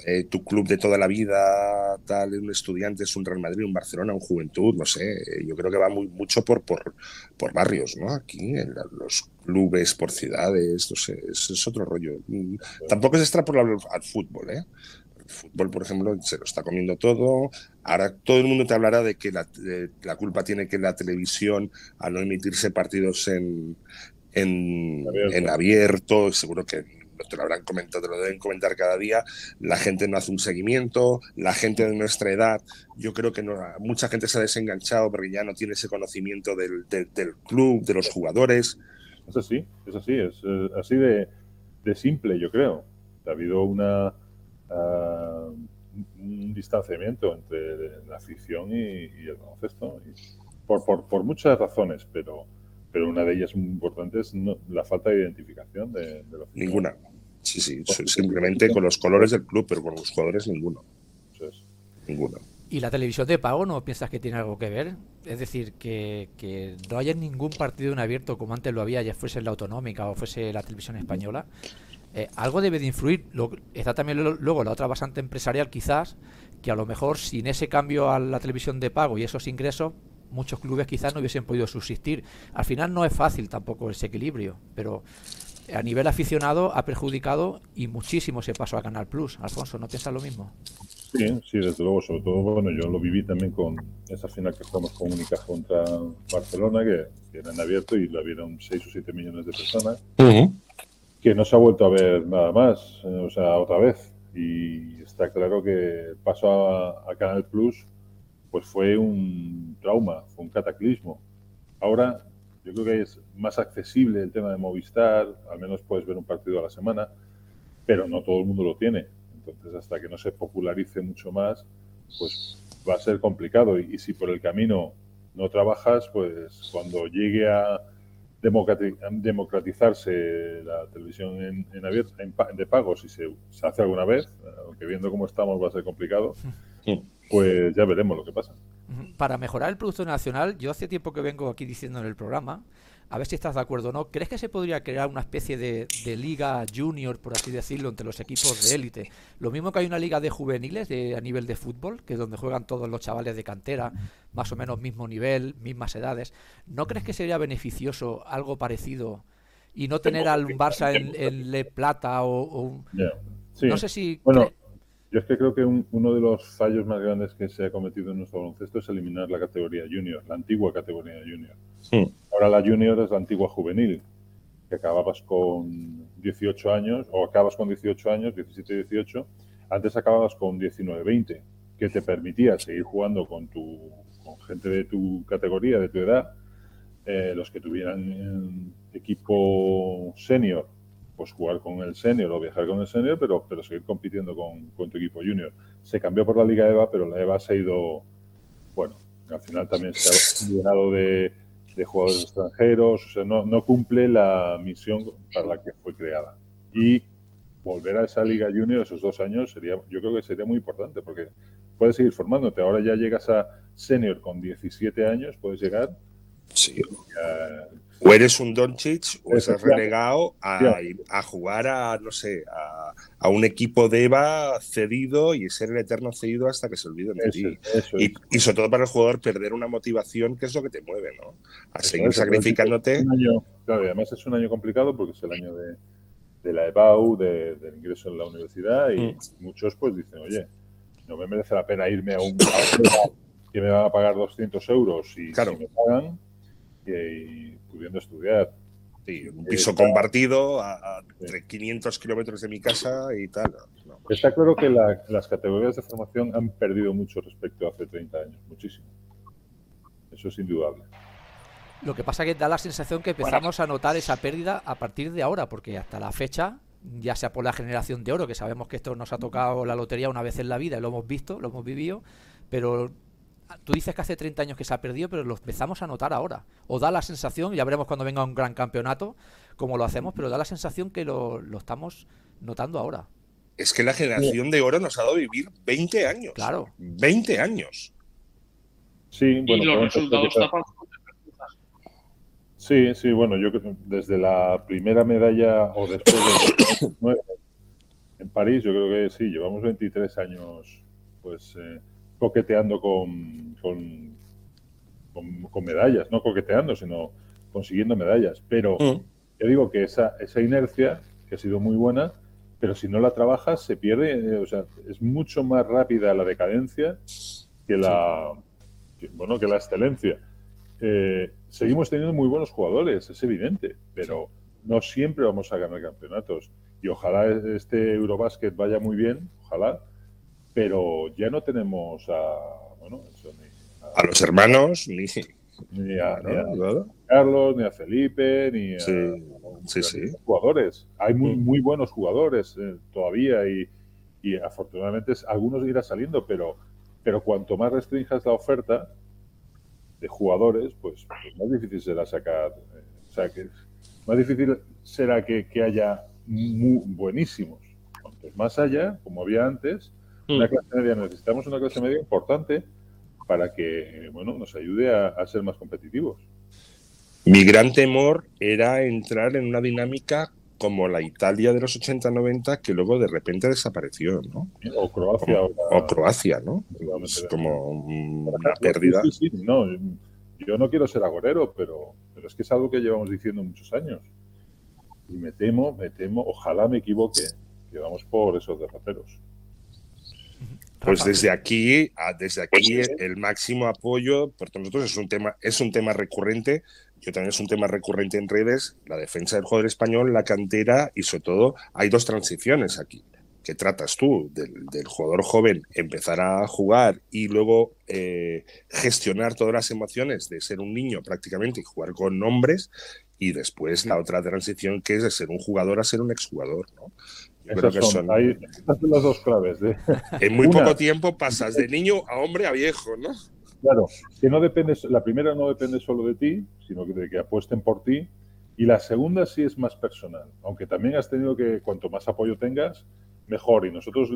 eh, tu club de toda la vida, tal, un estudiante es un Real Madrid, un Barcelona, un Juventud, no sé. Yo creo que va muy mucho por, por, por barrios, ¿no? Aquí, en los clubes, por ciudades, no sé, es, es otro rollo. Tampoco es extrapolable al fútbol, ¿eh? Fútbol, por ejemplo, se lo está comiendo todo. Ahora todo el mundo te hablará de que la, la culpa tiene que la televisión al no emitirse partidos en, en abierto. seguro que te lo habrán comentado, te lo deben comentar cada día, la gente no hace un seguimiento, la gente de nuestra edad, yo creo que no, mucha gente se ha desenganchado porque ya no tiene ese conocimiento del, club, de los jugadores. Es así, es así, es eh, así de, simple, yo creo. Ha habido una ah, un distanciamiento entre la afición y, el baloncesto, por, por, por muchas razones, pero pero una de ellas muy importante es la falta de identificación de, los Ninguna. Sí, sí, simplemente con los colores del club, pero con los jugadores ninguno. Ninguno. ¿Y la televisión de pago no piensas que tiene algo que ver? Es decir, que, que no haya ningún partido en abierto como antes lo había, ya fuese la autonómica o fuese la televisión española. Eh, algo debe de influir. está también luego la otra bastante empresarial quizás, que a lo mejor sin ese cambio a la televisión de pago y esos ingresos, muchos clubes quizás no hubiesen podido subsistir. Al final no es fácil tampoco ese equilibrio, pero a nivel aficionado ha perjudicado y muchísimo ese paso a Canal Plus. Alfonso, ¿no piensas lo mismo? Sí, sí, desde luego, sobre todo, bueno, yo lo viví también con esa final que jugamos con Única contra Barcelona, que, era en abierto y la vieron 6 o 7 millones de personas, que no se ha vuelto a ver nada más, eh, o sea, otra vez. Y está claro que el paso a Canal Plus pues fue un trauma, fue un cataclismo. Ahora yo creo que es más accesible el tema de Movistar, al menos puedes ver un partido a la semana, pero no todo el mundo lo tiene. Entonces, hasta que no se popularice mucho más, pues va a ser complicado. Y, si por el camino no trabajas, pues cuando llegue a democratizarse la televisión en, en abierto, de pago, si se, se, hace alguna vez, aunque viendo cómo estamos va a ser complicado, pues ya veremos lo que pasa. Para mejorar el Producto Nacional, yo hace tiempo que vengo aquí diciendo en el programa, a ver si estás de acuerdo o no, ¿crees que se podría crear una especie de, liga junior, por así decirlo, entre los equipos de élite? Lo mismo que hay una liga de juveniles de, a nivel de fútbol, que es donde juegan todos los chavales de cantera, más o menos mismo nivel, mismas edades. ¿No crees que sería beneficioso algo parecido y no tener al Barça en, Le Plata o, No sé si... Yo es que creo que uno de los fallos más grandes que se ha cometido en nuestro baloncesto es eliminar la categoría junior, la antigua categoría junior. Ahora la junior es la antigua juvenil, que acababas con 18 años, o acabas con 18 años, 17, 18, antes acababas con 19, 20, que te permitía seguir jugando con, tu, con gente de tu categoría, de tu edad, eh, los que tuvieran equipo senior pues jugar con el senior o viajar con el senior, pero, pero seguir compitiendo con, tu equipo junior. Se cambió por la Liga EVA, pero la EVA se ha ido, bueno, al final también se ha llenado de, jugadores extranjeros, o sea, no, no, cumple la misión para la que fue creada. Y volver a esa Liga Junior esos dos años sería, yo creo que sería muy importante, porque puedes seguir formándote. Ahora ya llegas a senior con 17 años, puedes llegar. Sí. O eres un Doncic o estás relegado a, a, jugar a, no sé, a, un equipo de EVA cedido y ser el eterno cedido hasta que se olviden de ti. y, sobre todo para el jugador perder una motivación que es lo que te mueve, ¿no? A seguir sacrificándote. claro, y además es un año complicado porque es el año de, de la EBAU, del ingreso en la universidad y mm. muchos pues dicen, oye, no me merece la pena irme a un que me van a pagar 200 euros y claro. si me pagan y pudiendo estudiar. Sí, un piso compartido a, 500 kilómetros de mi casa y tal. Está claro que las categorías de formación han perdido mucho respecto a hace 30 años, muchísimo. Eso es indudable. Lo que pasa es que da la sensación que empezamos a notar esa pérdida a partir de ahora, porque hasta la fecha, ya sea por la generación de oro, que sabemos que esto nos ha tocado la lotería una vez en la vida y lo hemos visto, lo hemos vivido, pero tú dices que hace 30 años que se ha perdido, pero lo empezamos a notar ahora. O da la sensación, ya veremos cuando venga un gran campeonato, cómo lo hacemos, pero da la sensación que lo, estamos notando ahora. es que la generación de oro nos ha dado vivir 20 años. Claro. 20 años. Sí, bueno, y los resultados tapan Sí, sí, bueno, yo creo desde la primera medalla o después de en París, yo creo que sí, llevamos 23 años pues eh, coqueteando con, con, con, medallas, no coqueteando, sino consiguiendo medallas. Pero mm. yo digo que esa, esa inercia, que ha sido muy buena, pero si no la trabajas se pierde, eh, o sea, es mucho más rápida la decadencia que la, bueno, que la excelencia. Eh, seguimos teniendo muy buenos jugadores, es evidente, pero no siempre vamos a ganar campeonatos. Y ojalá este Eurobasket vaya muy bien, ojalá, pero ya no tenemos a, bueno, a, los hermanos, ni, ni, a, Carlos, ni a Felipe, ni a, jugadores. Hay muy, mm. muy buenos jugadores eh, todavía y, y afortunadamente algunos irán saliendo, pero, pero cuanto más restringas la oferta, de jugadores, pues, pues, más difícil será sacar. Eh, o sea, que más difícil será que, haya muy buenísimos. Cuantos más haya, como había antes, una mm. clase media, necesitamos una clase media importante para que bueno, nos ayude a, ser más competitivos. Mi gran temor era entrar en una dinámica como la Italia de los 80-90 que luego de repente desapareció, ¿no? O Croacia. O, Croacia, ¿no? Es como una pérdida. Sí, sí, no, yo no quiero ser agorero, pero, pero es que es algo que llevamos diciendo muchos años. Y me temo, me temo, ojalá me equivoque, que vamos por esos derroteros. Pues desde aquí, desde aquí el máximo apoyo, por nosotros es un tema, es un tema recurrente yo también es un tema recurrente en redes, la defensa del jugador español, la cantera y sobre todo hay dos transiciones aquí que tratas tú del, jugador joven empezar a jugar y luego eh, gestionar todas las emociones de ser un niño prácticamente y jugar con hombres y después la otra transición que es de ser un jugador a ser un exjugador, ¿no? Creo que son, las dos claves. En muy poco tiempo pasas de niño a hombre a viejo, ¿no? Claro, que no depende, la primera no depende solo de ti, sino de que apuesten por ti. Y la segunda sí es más personal, aunque también has tenido que, cuanto más apoyo tengas, mejor. Y nosotros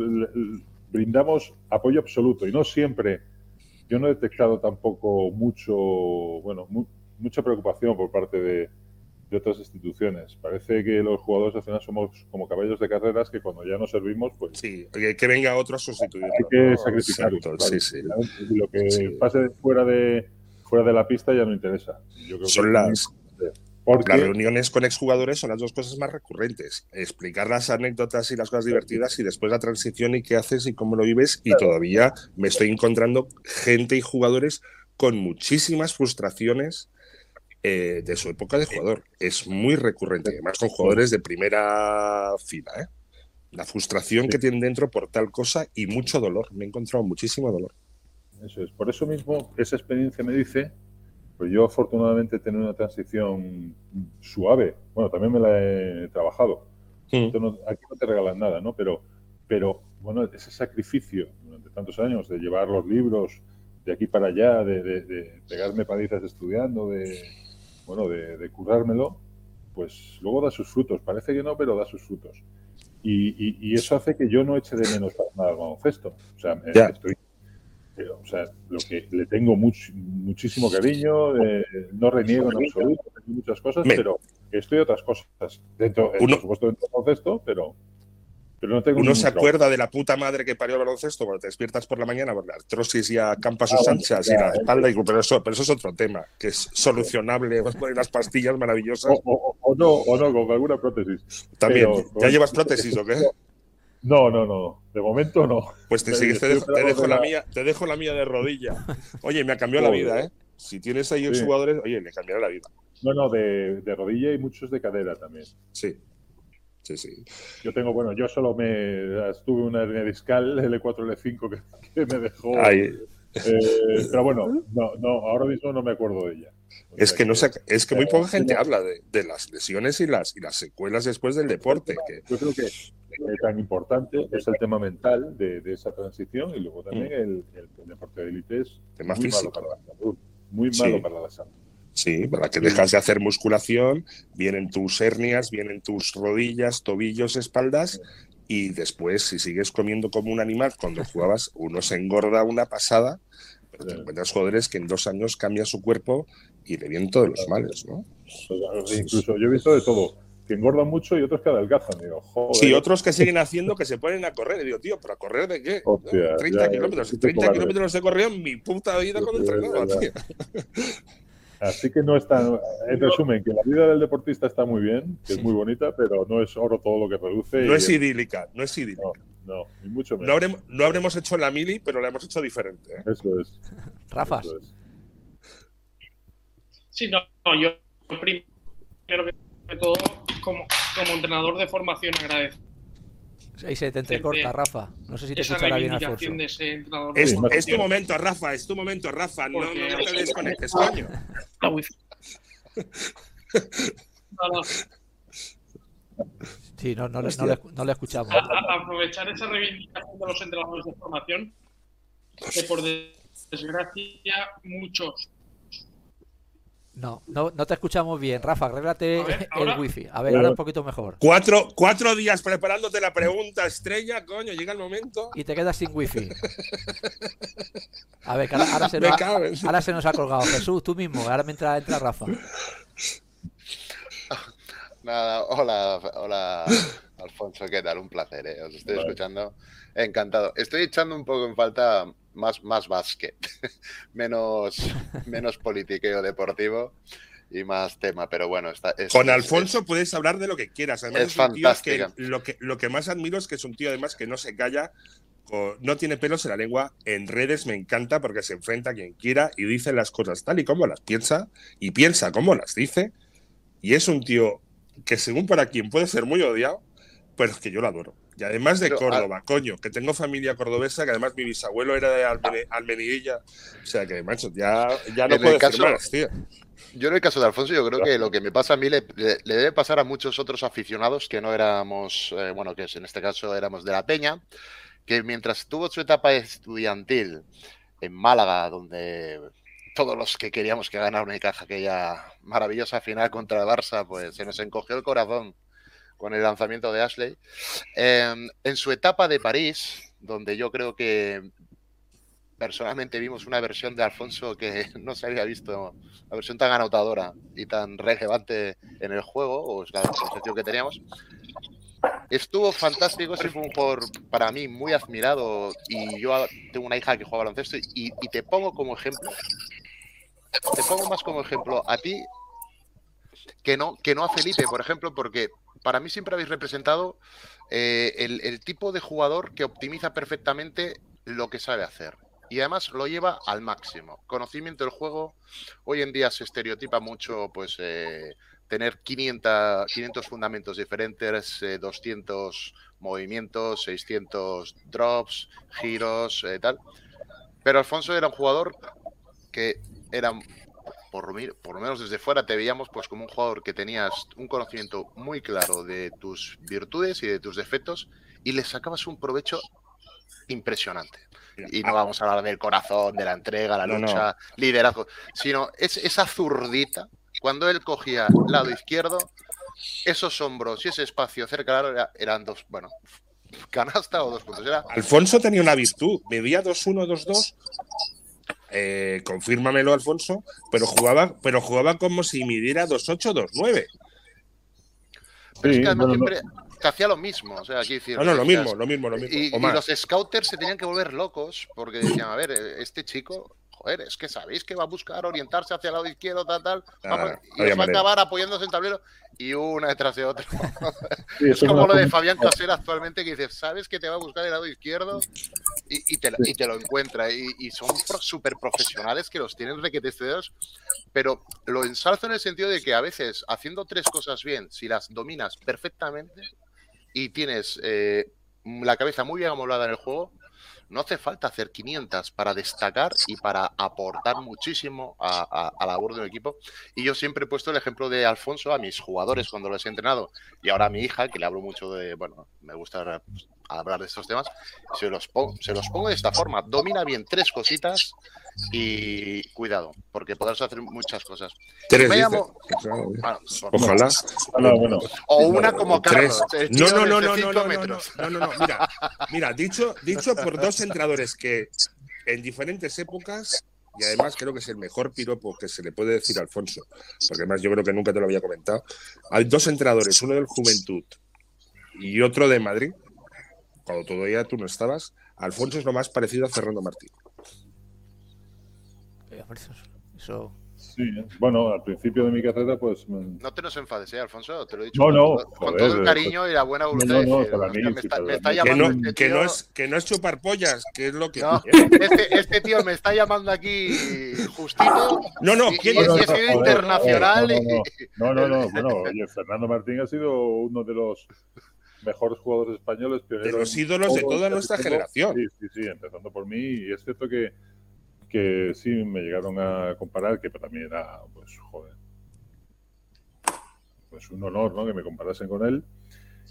brindamos apoyo absoluto. Y no siempre, yo no he detectado tampoco mucho, bueno, mucha preocupación por parte de, de otras instituciones. Parece que los jugadores al final somos como caballos de carreras que cuando ya no servimos, pues... Sí, que venga otro a sustituir. Hay que sacrificar. sí, sí. Y lo que pase fuera de, fuera de la pista ya no interesa. son las... Las reuniones con exjugadores son las dos cosas más recurrentes. Explicar las anécdotas y las cosas divertidas y después la transición y qué haces y cómo lo vives. Y todavía me estoy encontrando gente y jugadores con muchísimas frustraciones eh, de su época de jugador. Es muy recurrente, además con jugadores de primera fila. ¿eh? La frustración que tienen dentro por tal cosa y mucho dolor. Me he encontrado muchísimo dolor. Eso es. Por eso mismo, esa experiencia me dice, pues yo afortunadamente he tenido una transición suave. Bueno, también me la he trabajado. Hmm. aquí no te regalan nada, ¿no? Pero, pero bueno, ese sacrificio durante tantos años de llevar los libros de aquí para allá, de, de pegarme palizas estudiando, de, bueno, de, currármelo, pues luego da sus frutos. Parece que no, pero da sus frutos. Y, eso hace que yo no eche de menos para nada al baloncesto. O sea, estoy, eh, o sea, lo que le tengo muchísimo cariño, eh, no reniego en absoluto, muchas cosas, pero estoy otras cosas dentro, por supuesto, dentro del baloncesto, pero uno se acuerda de la puta madre que parió el baloncesto cuando te despiertas por la mañana por la artrosis y a campas sus ah, anchas y la espalda, y, pero, eso, pero eso es otro tema, que es solucionable con unas pastillas maravillosas. O, no, o no, con alguna prótesis. También. ¿Ya llevas prótesis o qué? No, no, no. De momento no. Pues te, te, dejo, la mía, te dejo la mía de rodilla. Oye, me ha cambiado la vida, ¿eh? Si tienes ahí jugadores, oye, le cambiará la vida. No, no, de, de rodilla y muchos de cadera también. Sí. Sí, sí. Yo tengo, bueno, yo solo me tuve una hernia discal L4, L5 que, me dejó. Eh, pero bueno, no, no, ahora mismo no me acuerdo de ella. es que, no es que muy poca gente habla de, las lesiones y las, y las secuelas después del deporte. Yo creo que tan importante es el tema mental de, esa transición y luego también mm. el, deporte de élite es muy malo para la salud. Muy malo para la salud. Sí, para que dejas de hacer musculación, vienen tus hernias, vienen tus rodillas, tobillos, espaldas y después, si sigues comiendo como un animal cuando jugabas, uno se engorda una pasada, pero te encuentras jugadores que en dos años cambian su cuerpo y le vienen todos los males, ¿no? Incluso yo he visto de todo, que engordan mucho y otros que adelgazan. Digo, joder. Sí, otros que siguen haciendo que se ponen a correr. Y digo, tío, ¿pero a correr de qué? Hostia, 30 ya, kilómetros. ya, 30 ya. kilómetros he corrido en mi puta vida entrenaba, es tío. Así que no está. En resumen, que la vida del deportista está muy bien, que Sí. es muy bonita, pero no es oro todo lo que produce. No y- es idílica, no es idílica. No, no, ni mucho No menos. habremos, no habremos hecho la mili, pero la hemos hecho diferente. ¿eh? Eso es. Rafa, eso es. Sí, no, no, yo primero que todo, como, como entrenador de formación, agradezco ahí se te entrecorta, Rafa. No sé si te escuchará bien Alfonso. reivindicación de ese entrenador de Es, Sí, es tu momento, Rafa, es tu momento, Rafa. No, no, Porque- no te desconectes, coño. Sí, no, no, le- no, le, no le escuchamos. a- a- aprovechar esa reivindicación de los entrenadores de formación, que por desgracia muchos No, no, no te escuchamos bien. Rafa, arréglate ver, el wifi. A ver, ahora un poquito mejor. Cuatro, cuatro días preparándote la pregunta estrella, coño, llega el momento. Y te quedas sin wifi. A ver, que ahora, ahora se nos, ahora se nos ha colgado. Jesús, tú mismo. Ahora mientras entra Rafa. Nada, hola, hola Alfonso, ¿qué tal? Un placer, ¿eh? os estoy Vale. escuchando. Encantado. Estoy echando un poco en falta más, más básquet, menos, menos politiqueo deportivo y más tema, pero bueno, está, es- Con es- Alfonso puedes hablar de lo que quieras. Además, Es es, un tío que fantástica. lo, que lo que más admiro es que es un tío además que no se calla, no tiene pelos en la lengua. En redes me encanta porque se enfrenta a quien quiera y dice las cosas tal y como las piensa y piensa como las dice. Y es un tío que según para quien puede ser muy odiado, pero es que yo lo adoro. Y además de Pero, Córdoba, coño, que tengo familia cordobesa, que además mi bisabuelo era de Almene- Almenidilla. O sea que, macho, ya, ya no En puedo caso- más, tío. Yo en el caso de Alfonso, yo creo que lo que me pasa a mí le, le- le debe pasar a muchos otros aficionados que no éramos, eh, bueno, que en este caso éramos de la Peña, que mientras tuvo su etapa estudiantil en Málaga, donde todos los que queríamos que ganara Unicaja aquella maravillosa final contra el Barça, pues se nos encogió el corazón con el lanzamiento de Ashley. Eh, en su etapa de París, donde yo creo que personalmente vimos una versión de Alfonso que no se había visto, la versión tan anotadora y tan relevante en el juego, o es la concepción que teníamos. Estuvo fantástico, fue un jugador para mí muy admirado y yo tengo una hija que juega baloncesto y, y te pongo como ejemplo, te pongo más como ejemplo a ti que no, que no a Felipe, por ejemplo, porque para mí siempre habéis representado eh, el, el tipo de jugador que optimiza perfectamente lo que sabe hacer. Y además lo lleva al máximo. Conocimiento del juego. Hoy en día se estereotipa mucho, pues, eh, tener 500, 500 fundamentos diferentes, eh, 200 movimientos, 600 drops, giros, eh, tal. Pero Alfonso era un jugador que era, por, lo menos desde fuera, te veíamos pues como un jugador que tenías un conocimiento muy claro de tus virtudes y de tus defectos y le sacabas un provecho impresionante. Y no vamos a hablar del corazón, de la entrega, la No, no. lucha, liderazgo, sino es esa zurdita, cuando él cogía lado izquierdo, esos hombros y ese espacio cerca del área eran dos, bueno, canasta o dos puntos. Era Alfonso tenía una virtud, medía 2-1, 2-2. Eh, confírmamelo, Alfonso, pero jugaba, pero jugaba como si midiera 2-8, 2-9. Pero es Sí, que además bueno, no- siempre te hacía lo mismo. O sea, aquí decir, No, no, lo mismo, lo mismo, lo mismo. Y, y los scouters se tenían que volver locos porque decían, a ver, eh, este chico, joder, es que sabéis que va a buscar orientarse hacia el lado izquierdo, tal, tal, Ah, y va a acabar apoyándose en tablero y una detrás de otra. sí, es como lo de Fabián Casera actualmente que dices, sabes que te va a buscar el lado izquierdo y, y te, lo- y te lo encuentra. Y, y son súper profesionales que los tienen requetesteados, pero lo ensalzo en el sentido de que a veces haciendo tres cosas bien, si las dominas perfectamente y tienes eh, la cabeza muy bien amoblada en el juego, no hace falta hacer 500 para destacar y para aportar muchísimo a, la labor de un equipo. Y yo siempre he puesto el ejemplo de Alfonso a mis jugadores cuando los he entrenado y ahora a mi hija, que le hablo mucho de, bueno, me gusta hablar de estos temas. Se los, pongo, se los pongo de esta forma. Domina bien tres cositas y cuidado, porque podrás hacer muchas cosas. Tres, Me llamo- Bueno, Ojalá. Hola, bueno. o una como Tres. Carlos. el No, no, no, no, no, no, no, no, metros. no, no, no. Mira, mira, dicho, dicho por dos entrenadores que en diferentes épocas, y además creo que es el mejor piropo que se le puede decir a Alfonso, porque además yo creo que nunca te lo había comentado. Hay dos entrenadores, uno del Juventud y otro de Madrid, cuando todavía tú no estabas. Alfonso es lo más parecido a Fernando Martín. Eh, eso-. Sí, ¿eh? bueno, al principio de mi carrera, pues. mm, No te nos enfades, ¿eh, Alfonso? Te lo he dicho No, con, no, todo, con joder, todo el pues- cariño y la buena voluntad. No, no, de no, decir, para hostia, mí, me, sí, está, me está Que llamando no, este que, no es, que no es chupar pollas, que es lo que. No, este, este tío me está llamando aquí justito. No, no, ¿quién es? joder, internacional. joder, y- No, no, no. Bueno, oye, Fernando Martín ha sido uno de los mejores jugadores españoles. De los ídolos de toda casi nuestra generación. Sí, sí, sí, empezando por mí. Y es cierto que, que sí me llegaron a comparar, que para mí era, pues, joder, pues un honor, ¿no? Que me comparasen con él.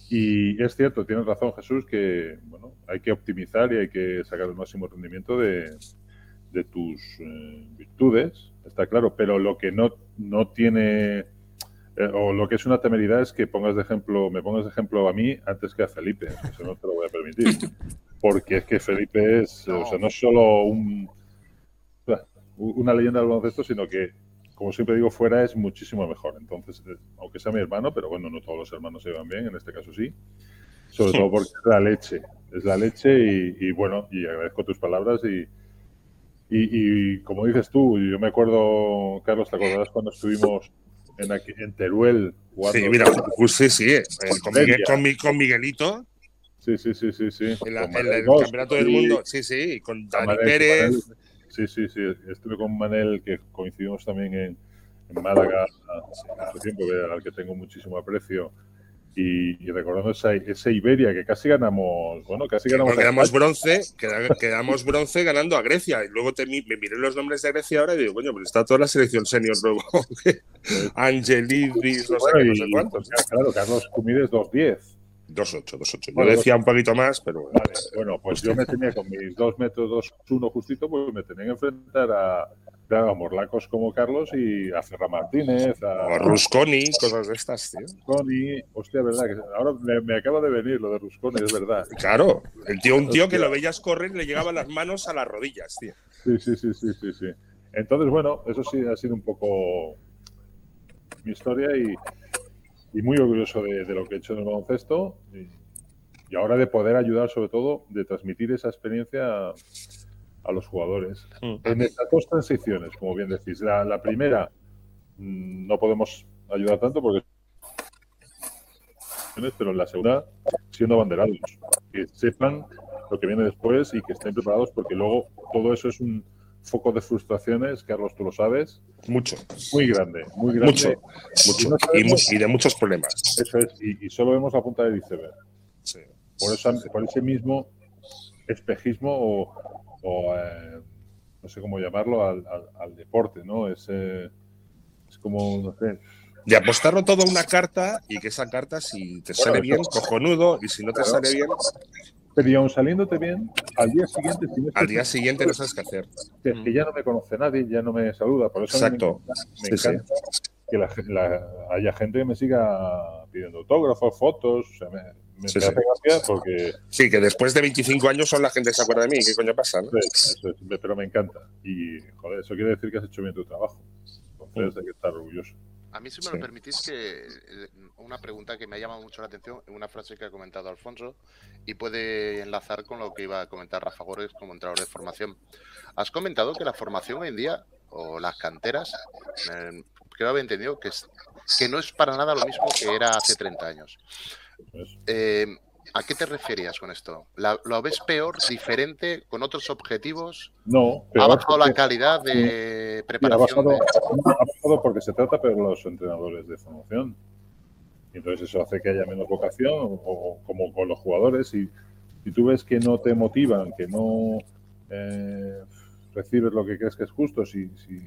Y es cierto, tienes razón Jesús, que bueno, hay que optimizar y hay que sacar el máximo rendimiento de, de tus eh, virtudes, está claro, pero lo que no, no tiene, eh, o lo que es una temeridad es que pongas de ejemplo, me pongas de ejemplo a mí antes que a Felipe, eso no te lo voy a permitir, porque es que Felipe es, o sea, no es solo un, una leyenda del baloncesto, sino que como siempre digo, fuera es muchísimo mejor. Entonces, eh, aunque sea mi hermano, pero bueno, no todos los hermanos se llevan bien, en este caso sí. Sobre todo porque es la leche, es la leche y, y bueno, y agradezco tus palabras y, y, y como dices tú, yo me acuerdo, Carlos, ¿te acordarás cuando estuvimos en, aquí, en Teruel jugando? Sí, mira, pues sí, sí, eh, con, Miguel- con mi- con Miguelito, Sí, sí, sí, sí, sí. en, la- en el Campeonato del Mundo, sí, sí, con Dani Manel, Pérez. Manel. Sí, sí, sí. Estuve con Manel, que coincidimos también en, en Málaga hace tiempo, al que tengo muchísimo aprecio. Y, y recordando esa, esa Iberia, que casi ganamos, bueno, casi ganamos. A quedamos bronce, queda- quedamos bronce ganando a Grecia. Y luego te me miré los nombres de Grecia ahora y digo, coño, pues está toda la selección senior luego. Angelidis, no sé Bueno, qué, no sé cuántos. Claro, Carlos Cumides 2'10. 2-8, 2-8. Yo Bueno, decía un poquito más, pero. Vale, bueno, pues yo me tenía con mis 2 metros 2'1 justito, pues me tenía que enfrentar a, a morlacos como Carlos y a Ferra Martínez, a, O a Rusconi, cosas de estas, tío. Rusconi. Hostia, verdad, que ahora me, me acaba de venir lo de Rusconi, es verdad. Claro, el tío, un tío que lo veías correr le llegaban las manos a las rodillas, tío. Sí, sí, sí, sí, sí, sí. Entonces, bueno, eso sí ha sido un poco mi historia y, y muy orgulloso de, de lo que he hecho en el baloncesto y, y ahora de poder ayudar, sobre todo, de transmitir esa experiencia a, los jugadores. En estas dos transiciones, como bien decís, la, la primera mm, no podemos ayudar tanto porque pero en la segunda siendo abanderados, que sepan lo que viene después y que estén preparados porque luego todo eso es un foco de frustraciones, Carlos, tú lo sabes, Mucho, muy grande, muy grande. mucho, Y mucho. no Y, sabemos- mu- y de muchos problemas. Eso es, y, y solo vemos la punta del iceberg. Sí. Por, esa- por ese mismo espejismo o, o, eh, no sé cómo llamarlo, al, al- al deporte, ¿no? Es, eh, es como, no sé, De apostarlo todo a una carta y que esa carta, si te sale bien, cojonudo, y si no te sale bien, pero y aun saliéndote bien, al día siguiente al día siguiente no sabes qué hacer. que, que ya no me conoce nadie, ya no me saluda. Por eso Exacto. me encanta, me Sí, sí. encanta que la, la- haya gente que me siga pidiendo autógrafos, fotos. O sea, me, me, Sí, me sí. hace gracia porque Sí, que después de 25 años son la gente que se acuerda de mí. ¿Qué coño pasa? no? eso es, eso es, pero me encanta. Y, joder, eso quiere decir que has hecho bien tu trabajo. Entonces hay que estar orgulloso. A mí, si me Sí. lo permitís, que eh, una pregunta que me ha llamado mucho la atención, una frase que ha comentado Alfonso, y puede enlazar con lo que iba a comentar Rafa Gómez como entrenador de formación. Has comentado que la formación hoy en día, o las canteras, eh, creo haber entendido que, es, que no es para nada lo mismo que era hace 30 años. Eh, ¿A qué te referías con esto? ¿La- ¿Lo ves peor, diferente, con otros objetivos? No, ¿Ha peor bajado la calidad de Sí, ha preparación? bajado, de- ha bajado porque se trata por los entrenadores de formación. Y entonces eso hace que haya menos vocación, o, o como con los jugadores. Y, y tú ves que no te motivan, que no eh, recibes lo que crees que es justo, si, si,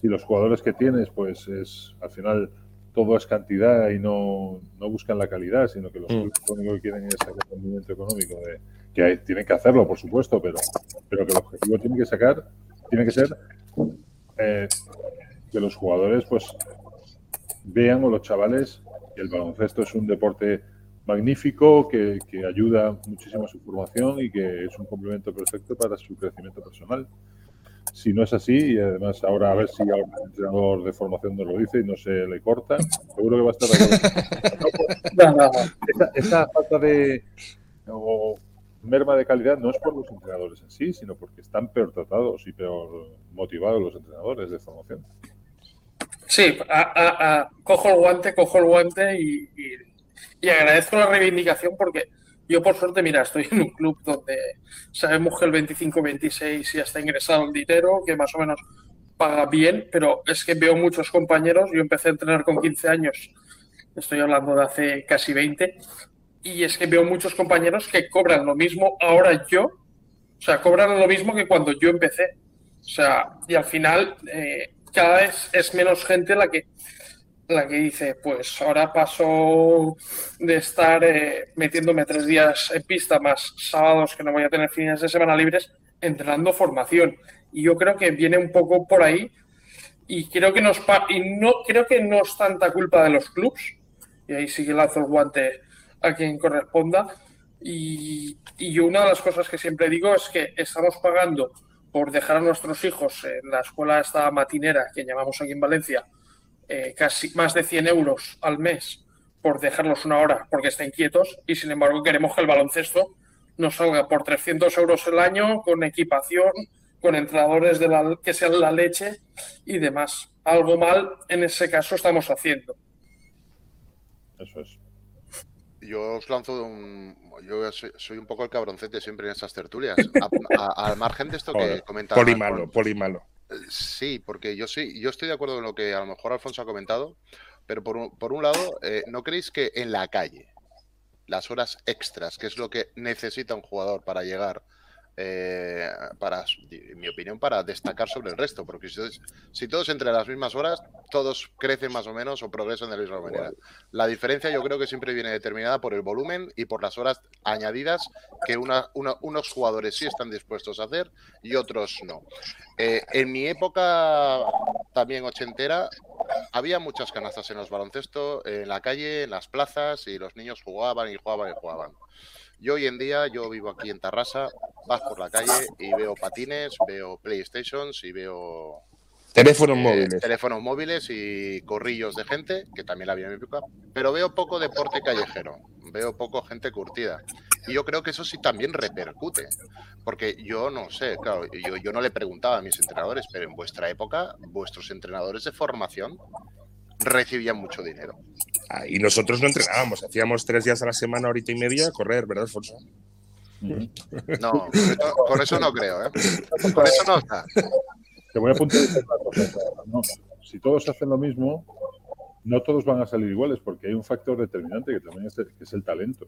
si los jugadores que tienes, pues es al final todo es cantidad y no, no buscan la calidad, sino que los mm. lo único que quieren es sacar rendimiento económico, de, que tienen que hacerlo, por supuesto, pero, pero que el objetivo tiene que sacar, tiene que ser eh, que los jugadores pues vean o los chavales que el baloncesto es un deporte magnífico, que, que ayuda muchísimo a su formación y que es un complemento perfecto para su crecimiento personal si no es así, y además ahora a ver si algún entrenador de formación nos lo dice y no se le corta, seguro que va a estar de esa, falta de o merma de calidad no es por los entrenadores en sí, sino porque están peor tratados y peor motivados los entrenadores de formación. Sí, cojo el guante, cojo el guante y agradezco la reivindicación porque yo, por suerte, mira, estoy en un club donde sabemos que el 25-26 ya está ingresado el dinero, que más o menos paga bien, pero es que veo muchos compañeros. Yo empecé a entrenar con 15 años, estoy hablando de hace casi 20, y es que veo muchos compañeros que cobran lo mismo ahora yo, o sea, cobran lo mismo que cuando yo empecé. O sea, y al final eh, cada vez es menos gente la que la que dice, pues ahora paso de estar eh, metiéndome tres días en pista más sábados que no voy a tener fines de semana libres, entrenando formación. Y yo creo que viene un poco por ahí y creo que nos y no creo que no es tanta culpa de los clubs y ahí sí que lanzo el guante a quien corresponda y, y una de las cosas que siempre digo es que estamos pagando por dejar a nuestros hijos en la escuela esta matinera que llamamos aquí en Valencia eh, casi más de 100 euros al mes por dejarlos una hora porque estén quietos y sin embargo queremos que el baloncesto nos salga por 300 euros el año con equipación, con entrenadores de la, que sean la leche y demás. Algo mal en ese caso estamos haciendo. Eso es. Yo os lanzo un. Yo soy, un poco el cabroncete siempre en esas tertulias. Al margen de esto que comentaba. Poli malo, poli malo. Sí, porque yo sí, yo estoy de acuerdo con lo que a lo mejor Alfonso ha comentado, pero por un, por un lado, eh, ¿no creéis que en la calle las horas extras, que es lo que necesita un jugador para llegar eh, para, en mi opinión, para destacar sobre el resto, porque si, todos entre las mismas horas, todos crecen más o menos o progresan de la misma manera. La diferencia yo creo que siempre viene determinada por el volumen y por las horas añadidas que una, unos jugadores sí están dispuestos a hacer y otros no. Eh, en mi época también ochentera, había muchas canastas en los baloncesto, en la calle, en las plazas, y los niños jugaban y jugaban y jugaban. Yo hoy en día, yo vivo aquí en Tarrasa, vas por la calle y veo patines, veo PlayStations y veo Teléfonos eh, móviles. Teléfonos móviles y corrillos de gente, que también la había en mi época, pero veo poco deporte callejero, veo poco gente curtida. Y yo creo que eso sí también repercute, porque yo no sé, claro, yo, yo no le preguntaba a mis entrenadores, pero en vuestra época, vuestros entrenadores de formación recibían mucho dinero. Ah, y nosotros no entrenábamos, hacíamos tres días a la semana, horita y media, correr, ¿verdad, Alfonso? No, con eso no creo, ¿eh? Con eso no está. Te voy a apuntar Si todos hacen lo mismo, no todos van a salir iguales, porque hay un factor determinante que también es el, que es el talento.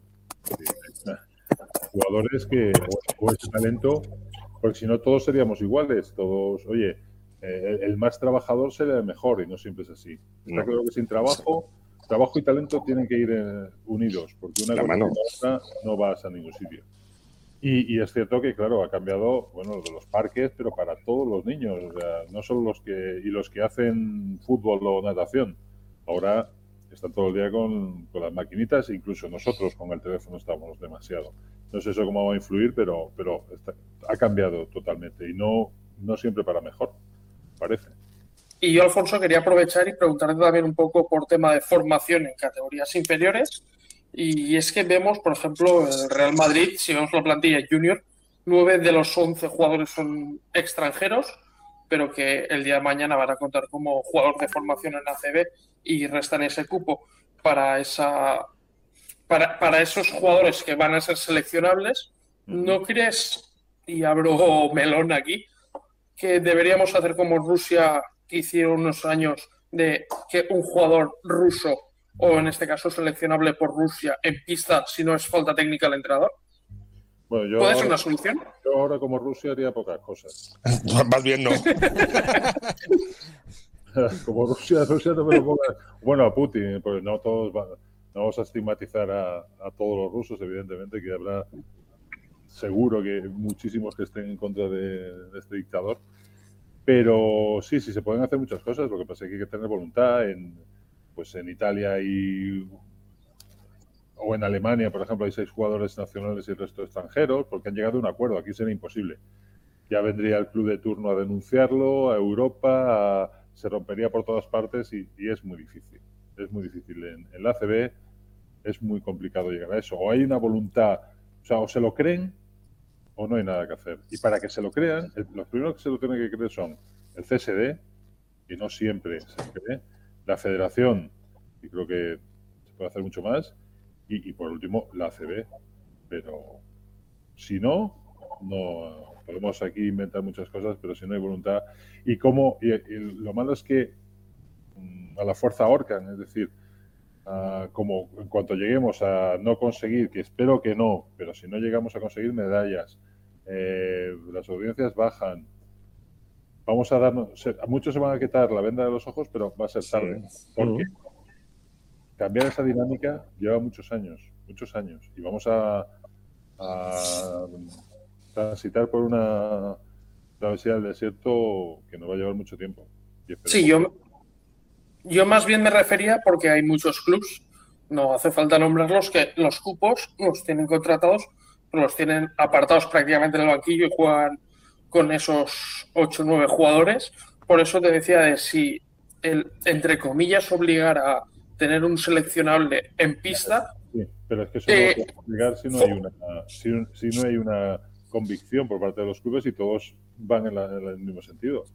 Jugadores que, o, ese talento, porque si no todos seríamos iguales, todos, oye, eh, el más trabajador sería el mejor y no siempre es así. Está claro que sin trabajo, trabajo y talento tienen que ir eh, unidos, porque una cosa no vas a ningún sitio. Y, es cierto que, claro, ha cambiado, bueno, de los parques, pero para todos los niños, o sea, no solo los que, y los que hacen fútbol o natación. Ahora están todo el día con, las maquinitas, incluso nosotros con el teléfono estamos demasiado. No sé eso cómo va a influir, pero, pero ha cambiado totalmente y no, no siempre para mejor parece. Y yo, Alfonso, quería aprovechar y preguntarte también un poco por tema de formación en categorías inferiores. Y es que vemos, por ejemplo, el Real Madrid, si vemos la plantilla junior, nueve de los once jugadores son extranjeros, pero que el día de mañana van a contar como jugador de formación en ACB y restan ese cupo para esa para, para esos jugadores que van a ser seleccionables. ¿No crees, y abro melón aquí, que deberíamos hacer como Rusia que hicieron unos años de que un jugador ruso o en este caso seleccionable por Rusia en pista si no es falta técnica al entrenador? ¿Puede ser una solución? Yo ahora como Rusia haría pocas cosas. Más bien no. como Rusia, Rusia no me lo ponga. Bueno, a Putin, pues no todos van, no vamos a estigmatizar a, a, todos los rusos, evidentemente, que habrá seguro que muchísimos que estén en contra de, este dictador. Pero sí, sí, se pueden hacer muchas cosas. Lo que pasa es que hay que tener voluntad. En, pues en Italia y o en Alemania, por ejemplo, hay seis jugadores nacionales y el resto extranjeros, porque han llegado a un acuerdo. Aquí sería imposible. Ya vendría el club de turno a denunciarlo, a Europa, a, se rompería por todas partes y, y, es muy difícil. Es muy difícil. En, en la ACB es muy complicado llegar a eso. O hay una voluntad, o sea, o se lo creen o no hay nada que hacer. Y para que se lo crean, los primeros que se lo tienen que creer son el CSD, y no siempre se cree, la federación, y creo que se puede hacer mucho más, y, y por último la ACB. Pero si no, no podemos aquí inventar muchas cosas, pero si no hay voluntad. Y cómo, y, lo malo es que mm, a la fuerza ahorcan, es decir, Uh, como en cuanto lleguemos a no conseguir, que espero que no, pero si no llegamos a conseguir medallas, eh, las audiencias bajan. Vamos a darnos, a muchos se van a quitar la venda de los ojos, pero va a ser tarde. Sí. Porque uh -huh. cambiar esa dinámica lleva muchos años, muchos años. Y vamos a, a transitar por una travesía del desierto que nos va a llevar mucho tiempo. Sí, yo, yo más bien me refería porque hay muchos clubs, no hace falta nombrarlos, que los cupos los tienen contratados, los tienen apartados prácticamente en el banquillo y juegan con esos 8 o 9 jugadores. Por eso te decía de si, el, entre comillas, obligar a tener un seleccionable en pista. Sí, pero es que eso eh, no puede obligar si no, hay una, si, si, no hay una convicción por parte de los clubes y todos van en, la, en el mismo sentido.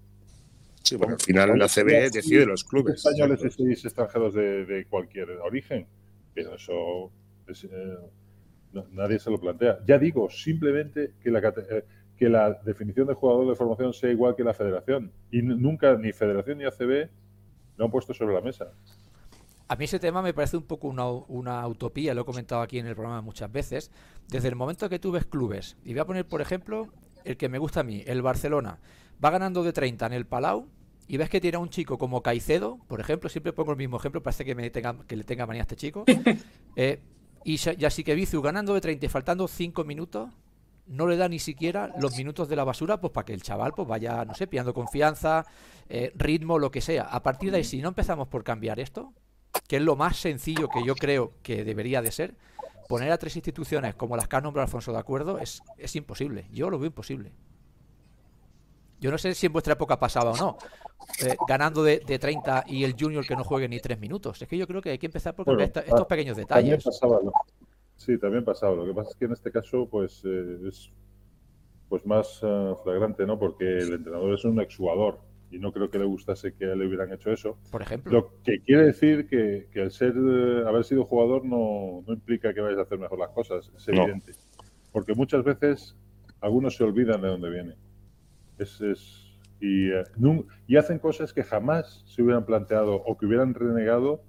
Sí, porque al final la CB decide los clubes. Españoles y seis extranjeros de, de, cualquier origen, pero eso es, eh, no, nadie se lo plantea. Ya digo, simplemente que la, eh, que la definición de jugador de formación sea igual que la federación. Y nunca ni federación ni ACB lo han puesto sobre la mesa. A mí ese tema me parece un poco una, una, utopía, lo he comentado aquí en el programa muchas veces. Desde el momento que tú ves clubes, y voy a poner, por ejemplo, el que me gusta a mí, el Barcelona, va ganando de 30 en el Palau y ves que tiene a un chico como Caicedo, por ejemplo, siempre pongo el mismo ejemplo, parece que, me tenga, que le tenga manía a este chico, eh, y ya sí que Vizu ganando de 30 y faltando 5 minutos, no le da ni siquiera los minutos de la basura pues para que el chaval pues vaya, no sé, pillando confianza, eh, ritmo, lo que sea. A partir de ahí, si no empezamos por cambiar esto, que es lo más sencillo que yo creo que debería de ser, poner a tres instituciones como las que ha nombrado Alfonso de acuerdo es, es imposible. Yo lo veo imposible. Yo no sé si en vuestra época pasaba o no, eh, ganando de, de, 30 y el junior que no juegue ni 3 minutos. Es que yo creo que hay que empezar por bueno, esta, estos pequeños detalles. También pasaba, ¿no? Sí, también pasaba. Lo que pasa es que en este caso pues eh, es pues más uh, flagrante, ¿no? Porque el entrenador es un exjugador y no creo que le gustase que le hubieran hecho eso. Por ejemplo. Lo que quiere decir que, que el ser, uh, haber sido jugador no, no, implica que vayas a hacer mejor las cosas, es evidente. No. Porque muchas veces algunos se olvidan de dónde vienen. Es, es, y, hacen cosas que jamás se hubieran planteado o que hubieran renegado.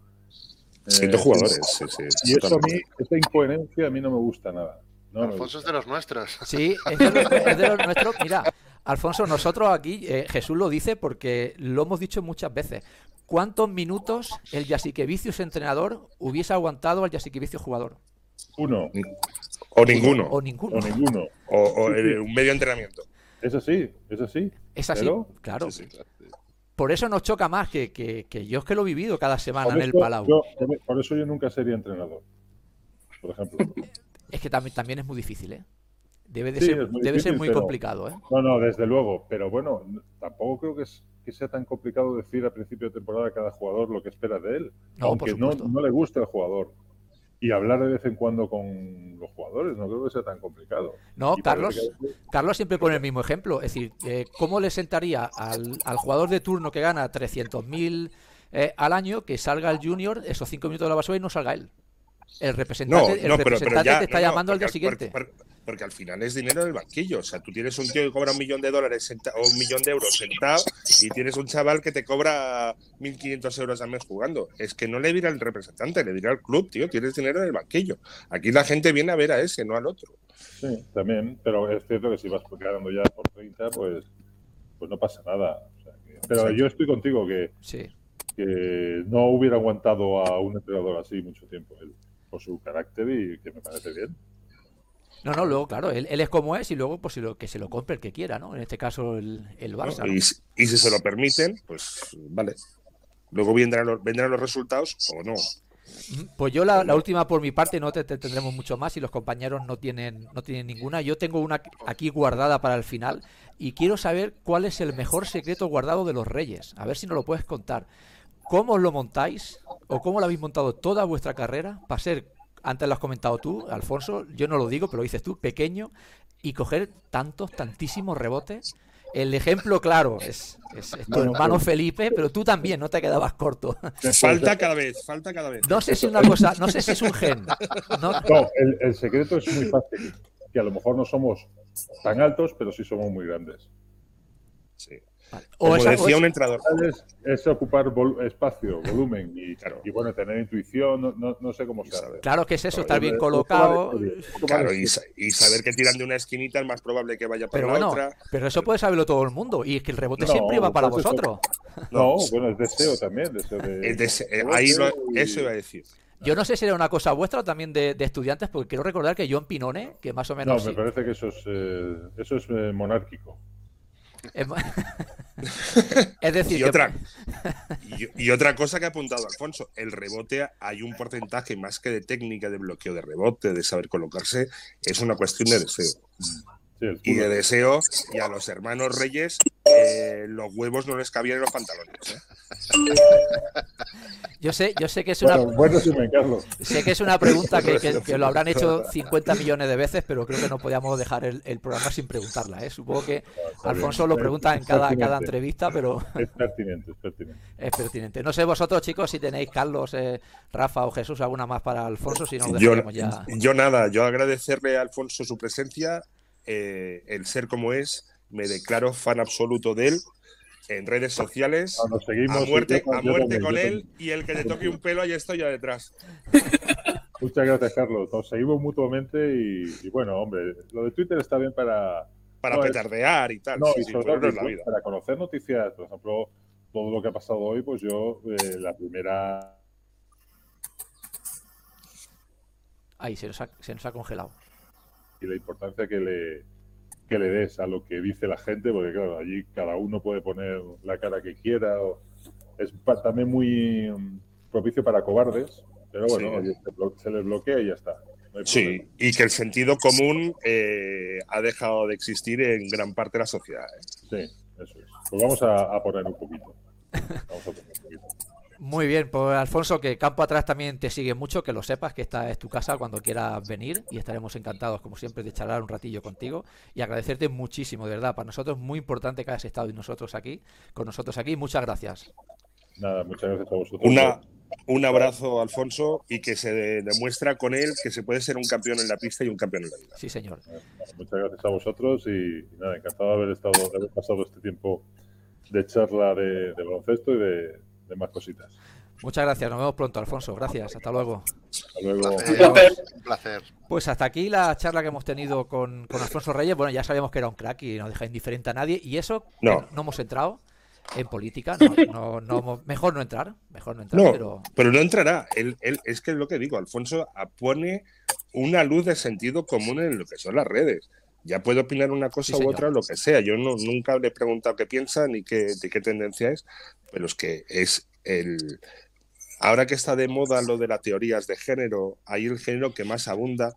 Siendo eh, jugadores. Sí, sí, y eso a mí, esta incoherencia a mí no me gusta nada. No, Alfonso es de los nuestros. Sí, es de los, es de los nuestros. Mira, Alfonso, nosotros aquí, eh, Jesús lo dice porque lo hemos dicho muchas veces. ¿Cuántos minutos el Yasiquevicius entrenador hubiese aguantado al Yasiquevicius jugador? Uno. O ninguno. O ninguno. O, ninguno. o, o eh, un medio entrenamiento. Es así, es así. Es así, Pero... claro. Sí, sí, claro. Por eso nos choca más que, que, que, yo es que lo he vivido cada semana por en el Palau. Yo, por eso yo nunca sería entrenador, por ejemplo. es que también, también es muy difícil, ¿eh? Debe, de sí, ser, muy, debe difícil, ser muy pero, complicado, ¿eh? No, no, desde luego. Pero bueno, tampoco creo que, es, que sea tan complicado decir a principio de temporada a cada jugador lo que espera de él. No, aunque no, no le guste al jugador y hablar de vez en cuando con los jugadores, no creo que sea tan complicado. No, y Carlos, que... Carlos siempre pone el mismo ejemplo, es decir, eh, ¿cómo le sentaría al, al, jugador de turno que gana 300.000 eh, al año que salga el junior esos 5 minutos de la basura y no salga él? El representante, no, el representante pero, pero ya, te está no, llamando al día siguiente. Porque, porque, al final es dinero del banquillo. O sea, tú tienes un tío que cobra un millón de dólares o un millón de euros sentado y tienes un chaval que te cobra 1.500 euros al mes jugando. Es que no le dirá al representante, le dirá al club, tío, tienes dinero del banquillo. Aquí la gente viene a ver a ese, no al otro. Sí, también, pero es cierto que si vas ganando ya por 30, pues, pues no pasa nada. O sea, que pero yo estoy contigo que, que no hubiera aguantado a un entrenador así mucho tiempo, él, por su carácter y que me parece bien. No, no, luego, claro, él, es como es y luego, pues, lo, que se lo compre el que quiera, ¿no? En este caso, el, el Barça. y, si se lo permiten, pues vale. Luego vendrán los, vendrán los resultados o no. Pues yo la, última por mi parte no te, tendremos mucho más y los compañeros no tienen, no tienen ninguna. Yo tengo una aquí guardada para el final y quiero saber cuál es el mejor secreto guardado de los Reyes. A ver si nos lo puedes contar. ¿Cómo lo montáis o cómo lo habéis montado toda vuestra carrera para ser antes lo has comentado tú, Alfonso, yo no lo digo, pero lo dices tú, pequeño, y coger tantos, tantísimos rebotes. El ejemplo, claro, es, tu hermano Felipe, pero tú también no te quedabas corto. Falta cada vez, falta cada vez. No sé si una cosa, no sé si es un gen. No, el secreto es muy fácil, que a lo mejor no somos tan altos, pero sí somos muy grandes. Sí. Como decía un entrenador. Es, ocupar espacio, volumen y, bueno, tener intuición, no, sé cómo se sabe. Claro que es eso, estar bien colocado. Claro, y, saber que tiran de una esquinita es más probable que vaya para la otra. Pero eso puede saberlo todo el mundo y es que el rebote siempre va para vosotros. No, bueno, es deseo también. Eh, ahí eso iba a decir. Yo no sé si era una cosa vuestra o también de, estudiantes, porque quiero recordar que John Pinone, que más o menos. No, me parece que eso es, eh, eso es eh, monárquico. es decir, y, otra, y, otra cosa que ha apuntado Alfonso, el rebote hay un porcentaje más que de técnica de bloqueo de rebote, de saber colocarse, es una cuestión de deseo. y de deseo, y a los hermanos Reyes eh, los huevos no les cabían en los pantalones. ¿eh? Yo sé, yo sé que es una sé que es una pregunta que, lo habrán hecho 50 millones de veces, pero creo que no podíamos dejar el, programa sin preguntarla. ¿eh? Supongo que Alfonso lo pregunta en cada, cada entrevista, pero es pertinente, es pertinente. Es pertinente. No sé vosotros, chicos, si tenéis Carlos, eh, Rafa o Jesús alguna más para Alfonso, si no lo yo, ya. Yo nada, yo agradecerle a Alfonso su presencia, eh, el ser como es, me declaro fan absoluto de él en redes sociales. a muerte, a muerte con él y el que le toque un pelo, ahí estoy ya detrás. Muchas gracias, Carlos. Nos seguimos mutuamente y, bueno, hombre, lo de Twitter está bien para... Para petardear y tal. No, y sobre todo para conocer noticias, por ejemplo, todo lo que ha pasado hoy, pues yo, eh, la primera... Ahí, se nos, ha, se nos ha congelado. Y la importancia que le, que le des a lo que dice la gente, porque claro, allí cada uno puede poner la cara que quiera. es también muy mm, propicio para cobardes, pero bueno, se les bloquea y ya está. sí, y que el sentido común eh, ha dejado de existir en gran parte de la sociedad. ¿eh? Sí, eso es. Pues vamos a, poner un poquito. Vamos a poner. Muy bien, pues Alfonso, que campo atrás también te sigue mucho, que lo sepas, que esta es tu casa cuando quieras venir y estaremos encantados, como siempre, de charlar un ratillo contigo y agradecerte muchísimo, de verdad. Para nosotros es muy importante que hayas estado y nosotros aquí, con nosotros aquí. Muchas gracias. Nada, muchas gracias a vosotros. Una, un abrazo, Alfonso, y que se demuestra con él que se puede ser un campeón en la pista y un campeón en la vida. Sí, señor. Muchas gracias a vosotros y, nada, encantado de haber estado, de haber pasado este tiempo de charla de baloncesto y de más cositas. Muchas gracias, nos vemos pronto, Alfonso. Gracias, hasta luego. Hasta luego. Un placer. Pues hasta aquí la charla que hemos tenido con, Alfonso Reyes. Bueno, ya sabíamos que era un crack y no deja indiferente a nadie. Y eso, no, no hemos entrado en política. No, no, mejor no entrar. Mejor no entrar, pero... pero no entrará. Él, es que es lo que digo, Alfonso pone una luz de sentido común en lo que son las redes ya puede opinar una cosa u otra, lo que sea. Yo no, nunca le he preguntado qué piensa ni qué, de qué tendencia es, pero es que es el... Ahora que está de moda lo de las teorías de género, hay el género que más abunda,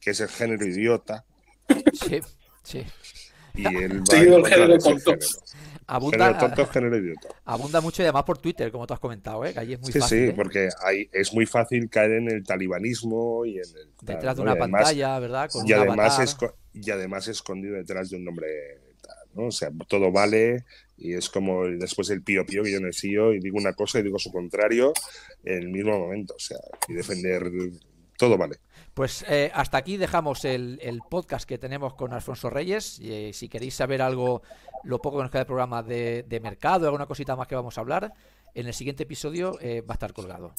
que es el género idiota. Sí, sí. Y el género Abunda, tonto, género idiota. Abunda mucho y además por Twitter, como tú has comentado, ¿eh? que ahí es muy sí, fácil. Sí, ¿eh? porque hay, es muy fácil caer en el talibanismo y en el. Detrás de una pantalla, ¿verdad? y, además y además escondido detrás de un nombre. ¿no? O sea, todo vale y es como después el pío pío que yo necesito y digo una cosa y digo su contrario en el mismo momento. O sea, y defender todo vale. Pues eh, hasta aquí dejamos el, podcast que tenemos con Alfonso Reyes. Y, eh, si queréis saber algo, lo poco que nos queda del programa de, mercado, alguna cosita más que vamos a hablar, en el siguiente episodio eh, va a estar colgado.